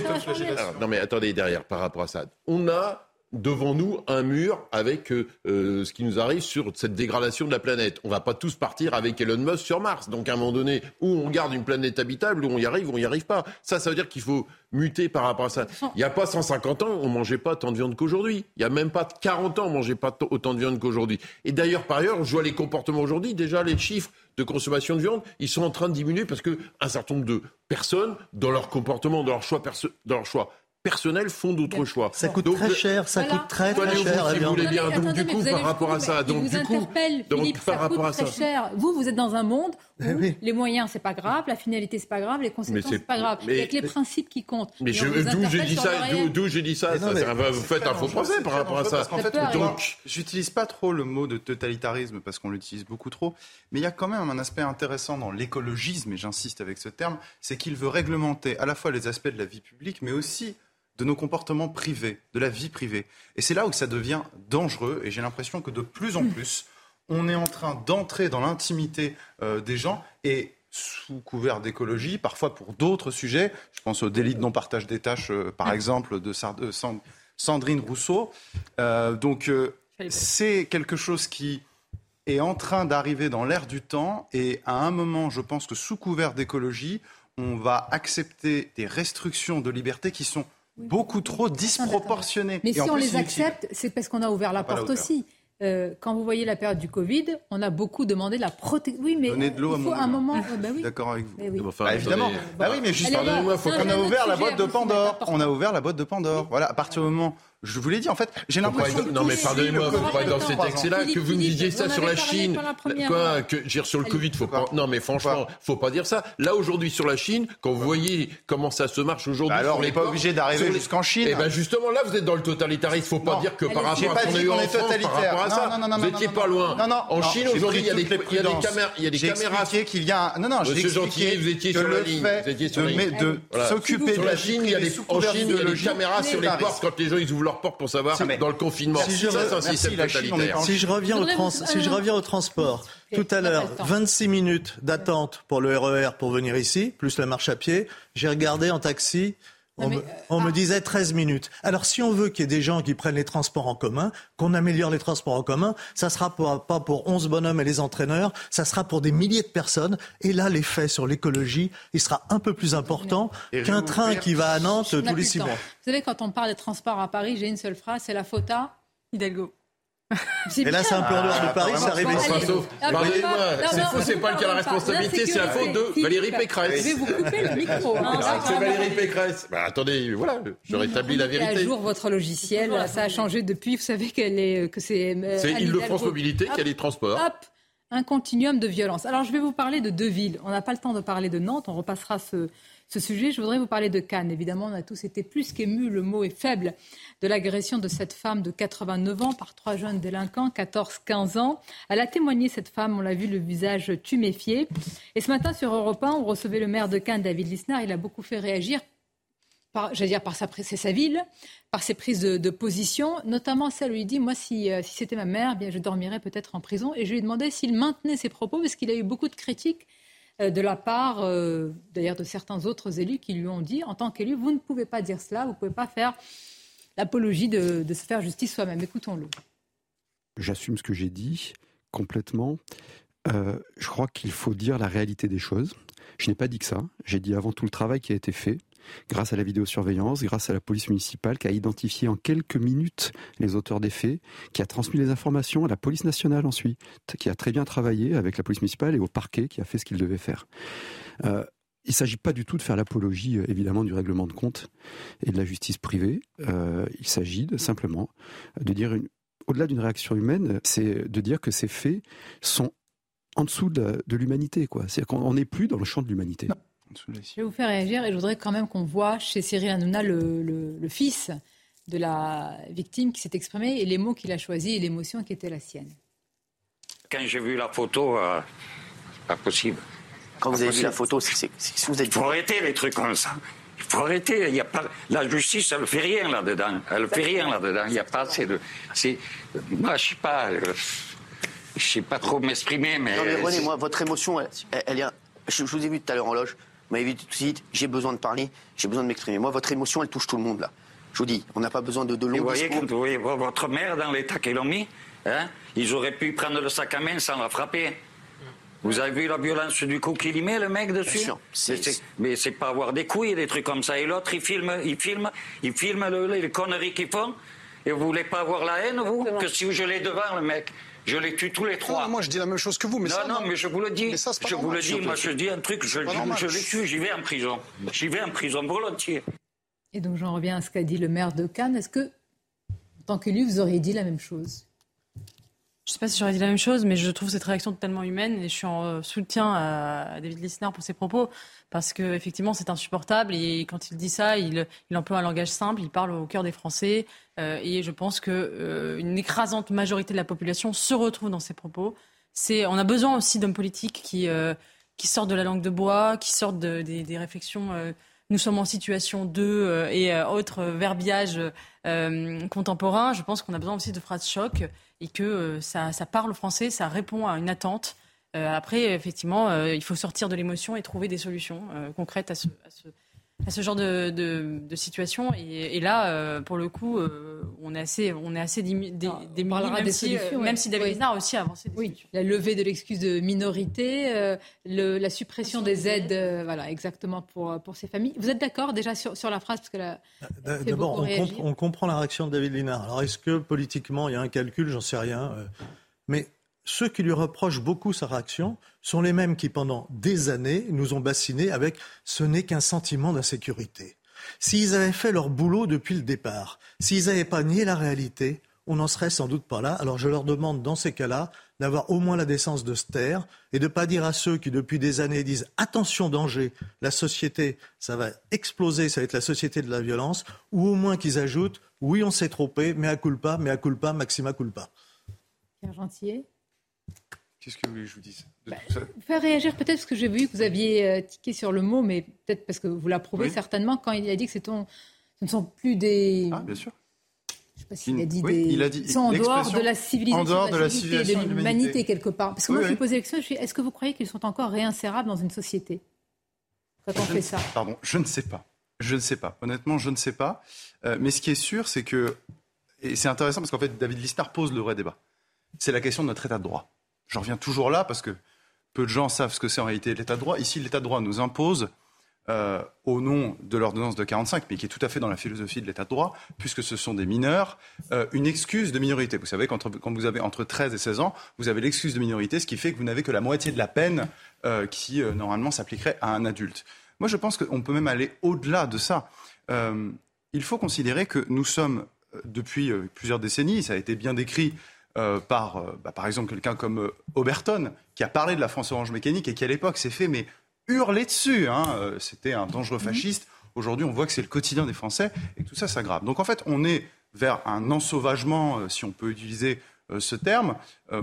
Non mais attendez derrière par rapport à ça. On a devant nous un mur avec euh, euh, ce qui nous arrive sur cette dégradation de la planète. On va pas tous partir avec Elon Musk sur Mars. Donc à un moment donné, où on garde une planète habitable, où on y arrive, où on n'y arrive pas. Ça, ça veut dire qu'il faut muter par rapport à ça. Il n'y a pas 150 ans, on mangeait pas tant de viande qu'aujourd'hui. Il n'y a même pas 40 ans, on mangeait pas autant de viande qu'aujourd'hui. Et d'ailleurs, par ailleurs, je vois les comportements aujourd'hui. Déjà, les chiffres de consommation de viande, ils sont en train de diminuer parce que un certain nombre de personnes, dans leur comportement, dans leur choix, dans leur choix personnels font d'autres choix. Ça coûte très cher, ça coûte très très cher. Si vous voulez bien. Donc du coup, par rapport à ça, donc du coup, donc par rapport à ça, cher. Vous, vous êtes dans un monde où eh les moyens c'est pas grave, la finalité c'est pas grave, les conséquences c'est pas grave. Il y a que les principes qui comptent. Mais d'où j'ai dit ça, d'où j'ai dit ça, vous faites un faux procès par rapport à ça. Donc j'utilise pas trop le mot de totalitarisme parce qu'on l'utilise beaucoup trop, mais il y a quand même un aspect intéressant dans l'écologisme et j'insiste avec ce terme, c'est qu'il veut réglementer à la fois les aspects de la vie publique, mais aussi de nos comportements privés, de la vie privée. Et c'est là où ça devient dangereux, et j'ai l'impression que de plus en plus, on est en train d'entrer dans l'intimité euh, des gens, et sous couvert d'écologie, parfois pour d'autres sujets, je pense au délit de non-partage des tâches, euh, par exemple, de, Sandrine Rousseau. Euh, donc c'est quelque chose qui est en train d'arriver dans l'air du temps, et à un moment, je pense que sous couvert d'écologie, on va accepter des restrictions de liberté qui sont beaucoup trop disproportionnées. Mais si on les accepte, c'est parce qu'on a ouvert la porte aussi. Euh, quand vous voyez la période du Covid, on a beaucoup demandé la protection. Oui, mais Donnez de l'eau il faut à un moment. bah oui. D'accord avec vous. Oui. Bah, évidemment. Bah oui, mais juste pardonnez-moi, faut qu'on a ouvert la boîte de Pandore. On a ouvert la boîte de Pandore. Voilà, à partir du moment je vous l'ai dit, en fait, j'ai l'impression Non, mais pardonnez-moi, vous pas dans cet excès-là que vous me disiez ça sur la Chine. Quoi que, dire sur le Covid, faut pas. Non, mais franchement, faut pas dire ça. Là, aujourd'hui, sur la Chine, quand vous voyez comment ça se marche aujourd'hui. Bah alors, on n'est pas obligé d'arriver jusqu'en Chine. Eh ben, justement, là, vous êtes dans le totalitarisme. Faut pas dire que par rapport à ce qu'on a eu en France, par rapport à ça, vous n'étiez pas loin. Non, non. En Chine, aujourd'hui, il y a des caméras. Il y a des caméras. qu'il y a. Non, non, j'ai expliqué vous étiez sur la ligne. Vous étiez sur la ligne. De s'occuper de la Chine, il y a des caméras sur les portes quand les gens ils ouvrent leurs portes pour savoir dans le confinement. Si je, reviens au si je reviens au transport, tout à l'heure, 26 minutes d'attente pour le RER e pour venir ici, plus la marche à pied. J'ai regardé en taxi, on, me, ah. disait 13 minutes. Alors si on veut qu'il y ait des gens qui prennent les transports en commun, qu'on améliore les transports en commun, ça sera pas pour 11 bonhommes et les entraîneurs, ça sera pour des milliers de personnes. Et là, l'effet sur l'écologie, il sera un peu plus important qu'un train qui va à Nantes tous les six mois. Vous savez, quand on parle des transports à Paris, j'ai une seule phrase, c'est la faute à Hidalgo. Et là, c'est un plan dehors de Paris, c'est arrivé ici. Pardonnez-moi, c'est faux, c'est pas le cas la responsabilité, c'est la faute de Valérie Pécresse. Je vais vous couper le micro. Hein. C'est Valérie Pécresse. Bah, attendez, voilà, je rétablis la vérité. à jour votre logiciel, ça a changé depuis. Vous savez qu'elle est, que c'est. Euh, c'est Île-de-France Mobilité qui a les transports. Hop, un continuum de violence. Alors, je vais vous parler de deux villes. On n'a pas le temps de parler de Nantes, on repassera ce ce sujet. Je voudrais vous parler de Cannes. Évidemment, on a tous été plus qu'émus, le mot est faible, de l'agression de cette femme de 89 ans par trois jeunes délinquants, 14-15 ans. Elle a témoigné, cette femme, on l'a vu, le visage tuméfié. Et ce matin, sur Europe 1, on recevait le maire de Cannes, David Lisnard. Il a beaucoup fait réagir par, dire par sa, ville, par ses prises de, position, notamment celle où il dit, moi, si, euh, si c'était ma mère, bien, je dormirais peut-être en prison. Et je lui ai demandé s'il maintenait ses propos, parce qu'il a eu beaucoup de critiques de la part euh, d'ailleurs de certains autres élus qui lui ont dit, en tant qu'élu, vous ne pouvez pas dire cela, vous ne pouvez pas faire l'apologie de, se faire justice soi-même. Écoutons-le. J'assume ce que j'ai dit complètement. Euh, je crois qu'il faut dire la réalité des choses. Je n'ai pas dit que ça. J'ai dit avant tout le travail qui a été fait grâce à la vidéosurveillance, grâce à la police municipale qui a identifié en quelques minutes les auteurs des faits, qui a transmis les informations à la police nationale ensuite, qui a très bien travaillé avec la police municipale et au parquet qui a fait ce qu'il devait faire. Euh, il ne s'agit pas du tout de faire l'apologie, euh, évidemment, du règlement de compte et de la justice privée. Euh, il s'agit simplement de dire, au-delà d'une réaction humaine, c'est de dire que ces faits sont en dessous de, l'humanité. C'est-à-dire qu'on n'est plus dans le champ de l'humanité. Je vais vous faire réagir et je voudrais quand même qu'on voit chez Cyril Hanouna le, fils de la victime qui s'est exprimé et les mots qu'il a choisis et l'émotion qui était la sienne. Quand j'ai vu la photo, euh, pas possible. Quand vous avez vu la photo, c'est que vous êtes. Il faut arrêter les trucs comme ça. Il faut arrêter. Il y a pas la justice, elle ne fait rien là-dedans. Elle ne fait rien là-dedans. Il n'y a pas assez de. Moi, je sais pas. Euh, je sais pas trop m'exprimer, mais. Non mais René, moi, votre émotion, elle, elle, je, je vous ai vu tout à l'heure en loge. Vous m'avez vu tout de suite, j'ai besoin de parler, j'ai besoin de m'exprimer. Moi, votre émotion, elle touche tout le monde là. Je vous dis, on n'a pas besoin de, de longs vous voyez, discours. quand vous voyez votre mère dans l'état qu'elle a mis, hein, ils auraient pu prendre le sac à main sans la frapper. Vous avez vu la violence du coup qu'il y met, le mec, dessus? Bien sûr, c'est- Mais c'est- Mais c'est pas avoir des couilles, des trucs comme ça. Et l'autre, il filme, il filme, il filme le- les conneries qu'ils font. Et vous voulez pas avoir la haine, vous? Que si je l'ai devant, le mec, je les tue tous les trois. moi, je dis la même chose que vous, mais non, ça, non, mais je vous le dis. Mais ça, c'est pas je vous le dis, moi, je dis un truc, je, je- je les tue, j'y vais en prison. J'y vais en prison volontiers. Et donc j'en reviens à ce qu'a dit le maire de Cannes. Est-ce que, en tant qu'élu, vous auriez dit la même chose? Je ne sais pas si j'aurais dit la même chose, mais je trouve cette réaction totalement humaine et je suis en euh, soutien à David Lissner pour ses propos parce que effectivement c'est insupportable et quand il dit ça, il, emploie un langage simple, il parle au cœur des Français euh, et je pense que euh, une écrasante majorité de la population se retrouve dans ses propos. On a besoin aussi d'hommes politiques qui euh, sortent de la langue de bois, qui sortent de- des, des réflexions. Nous sommes en situation de euh, et euh, autres verbiages euh, contemporains. Je pense qu'on a besoin aussi de phrases choc et que ça, ça parle Français, ça répond à une attente. Après, effectivement, il faut sortir de l'émotion et trouver des solutions concrètes à ce, à ce- à ce genre de, de- de situation. Et, et là, euh, pour le coup, euh, on est assez, on est assez démunis, même, des si, euh, même si David Oui. Lisnard a aussi avancé. Oui, la levée de l'excuse de minorité, euh, le- la suppression des aides, euh, voilà, exactement pour, pour ces familles. Vous êtes d'accord déjà sur, sur la phrase? Parce que la, D'a- fait D'abord, on, comp- on comprend la réaction de David Linard. Alors, est-ce que politiquement, il y a un calcul? J'en sais rien. euh, mais ceux qui lui reprochent beaucoup sa réaction sont les mêmes qui, pendant des années, nous ont bassinés avec ce n'est qu'un sentiment d'insécurité. S'ils avaient fait leur boulot depuis le départ, s'ils n'avaient pas nié la réalité, on n'en serait sans doute pas là. Alors je leur demande dans ces cas-là d'avoir au moins la décence de se taire et de ne pas dire à ceux qui depuis des années disent attention danger, la société, ça va exploser, ça va être la société de la violence, ou au moins qu'ils ajoutent oui on s'est trompé, mais à culpa, mais à culpa, maxima culpa. Pierre Gentier Qu'est-ce que vous voulez que je vous dise Bah, de tout ça? Vous faire réagir peut-être parce que j'ai vu que vous aviez euh, tiqué sur le mot, mais peut-être parce que vous l'approuvez Oui. certainement quand il a dit que c'est ton- ce ne sont plus des. Ah, bien sûr. Je sais pas s'il a dit Oui, des. il a dit Ils sont en dehors de la civilisation, en dehors de la civilisation de l'humanité quelque part. Parce que Oui, moi, je me posais la question, je suis, est-ce que vous croyez qu'ils sont encore réinsérables dans une société quand on Je fait ne- ça? Pardon, je ne sais pas. Je ne sais pas. Honnêtement, je ne sais pas. Euh, mais ce qui est sûr, c'est que, et c'est intéressant parce qu'en fait, David Lisnard pose le vrai débat. C'est la question de notre état de droit. J'en reviens toujours là parce que peu de gens savent ce que c'est en réalité l'état de droit. Ici, l'état de droit nous impose, euh, au nom de l'ordonnance de 45, mais qui est tout à fait dans la philosophie de l'état de droit, puisque ce sont des mineurs, euh, une excuse de minorité. Vous savez, quand, quand vous avez entre 13 et 16 ans, vous avez l'excuse de minorité, ce qui fait que vous n'avez que la moitié de la peine euh, qui, normalement, s'appliquerait à un adulte. Moi, je pense qu'on peut même aller au-delà de ça. Il faut considérer que nous sommes, depuis plusieurs décennies, ça a été bien décrit euh, par, euh, bah, par exemple, quelqu'un comme euh, Oberton, qui a parlé de la France orange mécanique et qui, à l'époque, s'est fait mais hurler dessus. hein. C'était un dangereux fasciste. Aujourd'hui, on voit que c'est le quotidien des Français et que tout ça s'aggrave. Donc, en fait, on est vers un ensauvagement, si on peut utiliser ce terme.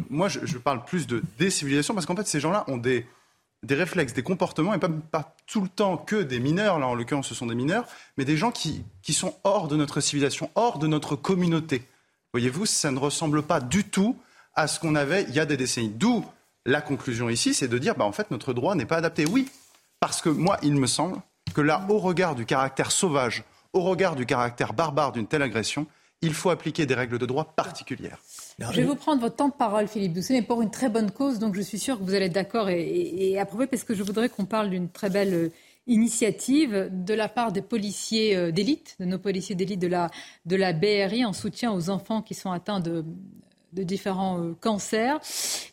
Moi, je, je parle plus de décivilisation parce qu'en fait, ces gens-là ont des, des réflexes, des comportements, et pas, pas tout le temps que des mineurs, là en l'occurrence ce sont des mineurs, mais des gens qui, qui sont hors de notre civilisation, hors de notre communauté. Voyez-vous, ça ne ressemble pas du tout à ce qu'on avait il y a des décennies. D'où la conclusion ici, c'est de dire, bah, en fait, notre droit n'est pas adapté. Oui, parce que moi, il me semble que là, au regard du caractère sauvage, au regard du caractère barbare d'une telle agression, il faut appliquer des règles de droit particulières. Je vais vous prendre votre temps de parole, Philippe Doucet, mais pour une très bonne cause, donc je suis sûre que vous allez être d'accord et, et, et approuver, parce que je voudrais qu'on parle d'une très belle initiative de la part des policiers euh, d'élite, de nos policiers d'élite de la, de la BRI, en soutien aux enfants qui sont atteints de, de différents euh, cancers.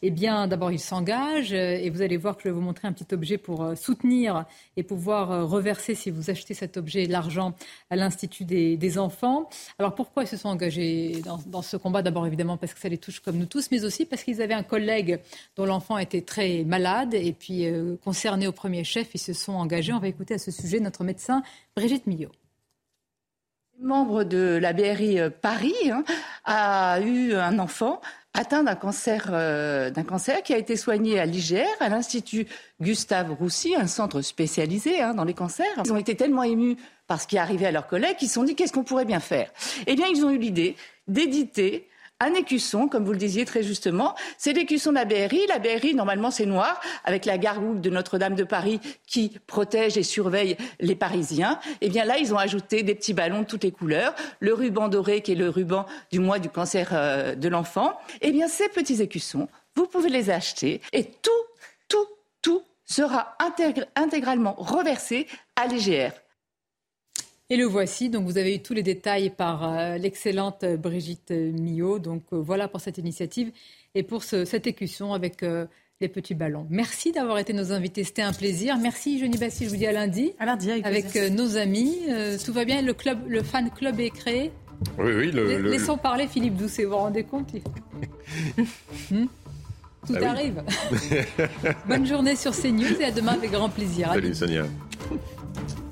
Eh bien, d'abord, ils s'engagent euh, et vous allez voir que je vais vous montrer un petit objet pour euh, soutenir et pouvoir reverser, si vous achetez cet objet, l'argent à l'Institut des, enfants. Alors, pourquoi ils se sont engagés dans, dans ce combat? D'abord, évidemment, parce que ça les touche comme nous tous, mais aussi parce qu'ils avaient un collègue dont l'enfant était très malade et puis concerné au premier chef, ils se sont engagés. On va écouter à ce sujet notre médecin Brigitte Millot membre de la BRI euh, Paris hein, a eu un enfant atteint d'un cancer, euh, d'un cancer qui a été soigné à l'IGR, à l'Institut Gustave Roussy, un centre spécialisé hein, dans les cancers. Ils ont été tellement émus par ce qui est arrivé à leurs collègues qu'ils se sont dit qu'est-ce qu'on pourrait bien faire? Eh bien, ils ont eu l'idée d'éditer un écusson, comme vous le disiez très justement. C'est l'écusson de la BRI. La BRI, normalement, c'est noir, avec la gargouille de Notre-Dame de Paris qui protège et surveille les Parisiens. Eh bien là, ils ont ajouté des petits ballons de toutes les couleurs, le ruban doré qui est le ruban du mois du cancer euh, de l'enfant. Eh bien ces petits écussons, vous pouvez les acheter et tout, tout, tout sera intégralement reversé à l'IGR. Et le voici, donc vous avez eu tous les détails par euh, l'excellente Brigitte Millot. Donc euh, voilà pour cette initiative et pour cette écusson avec euh, les petits ballons. Merci d'avoir été nos invités, c'était un plaisir. Merci Johnny Bassi, je vous dis à lundi. À lundi avec, nos amis. tout va bien, le, club, le fan club est créé Oui, oui. Le, Laissons parler Philippe Doucet, vous vous rendez compte hmm Tout ah arrive. Bonne journée sur CNews et à demain avec grand plaisir. Salut Sonia.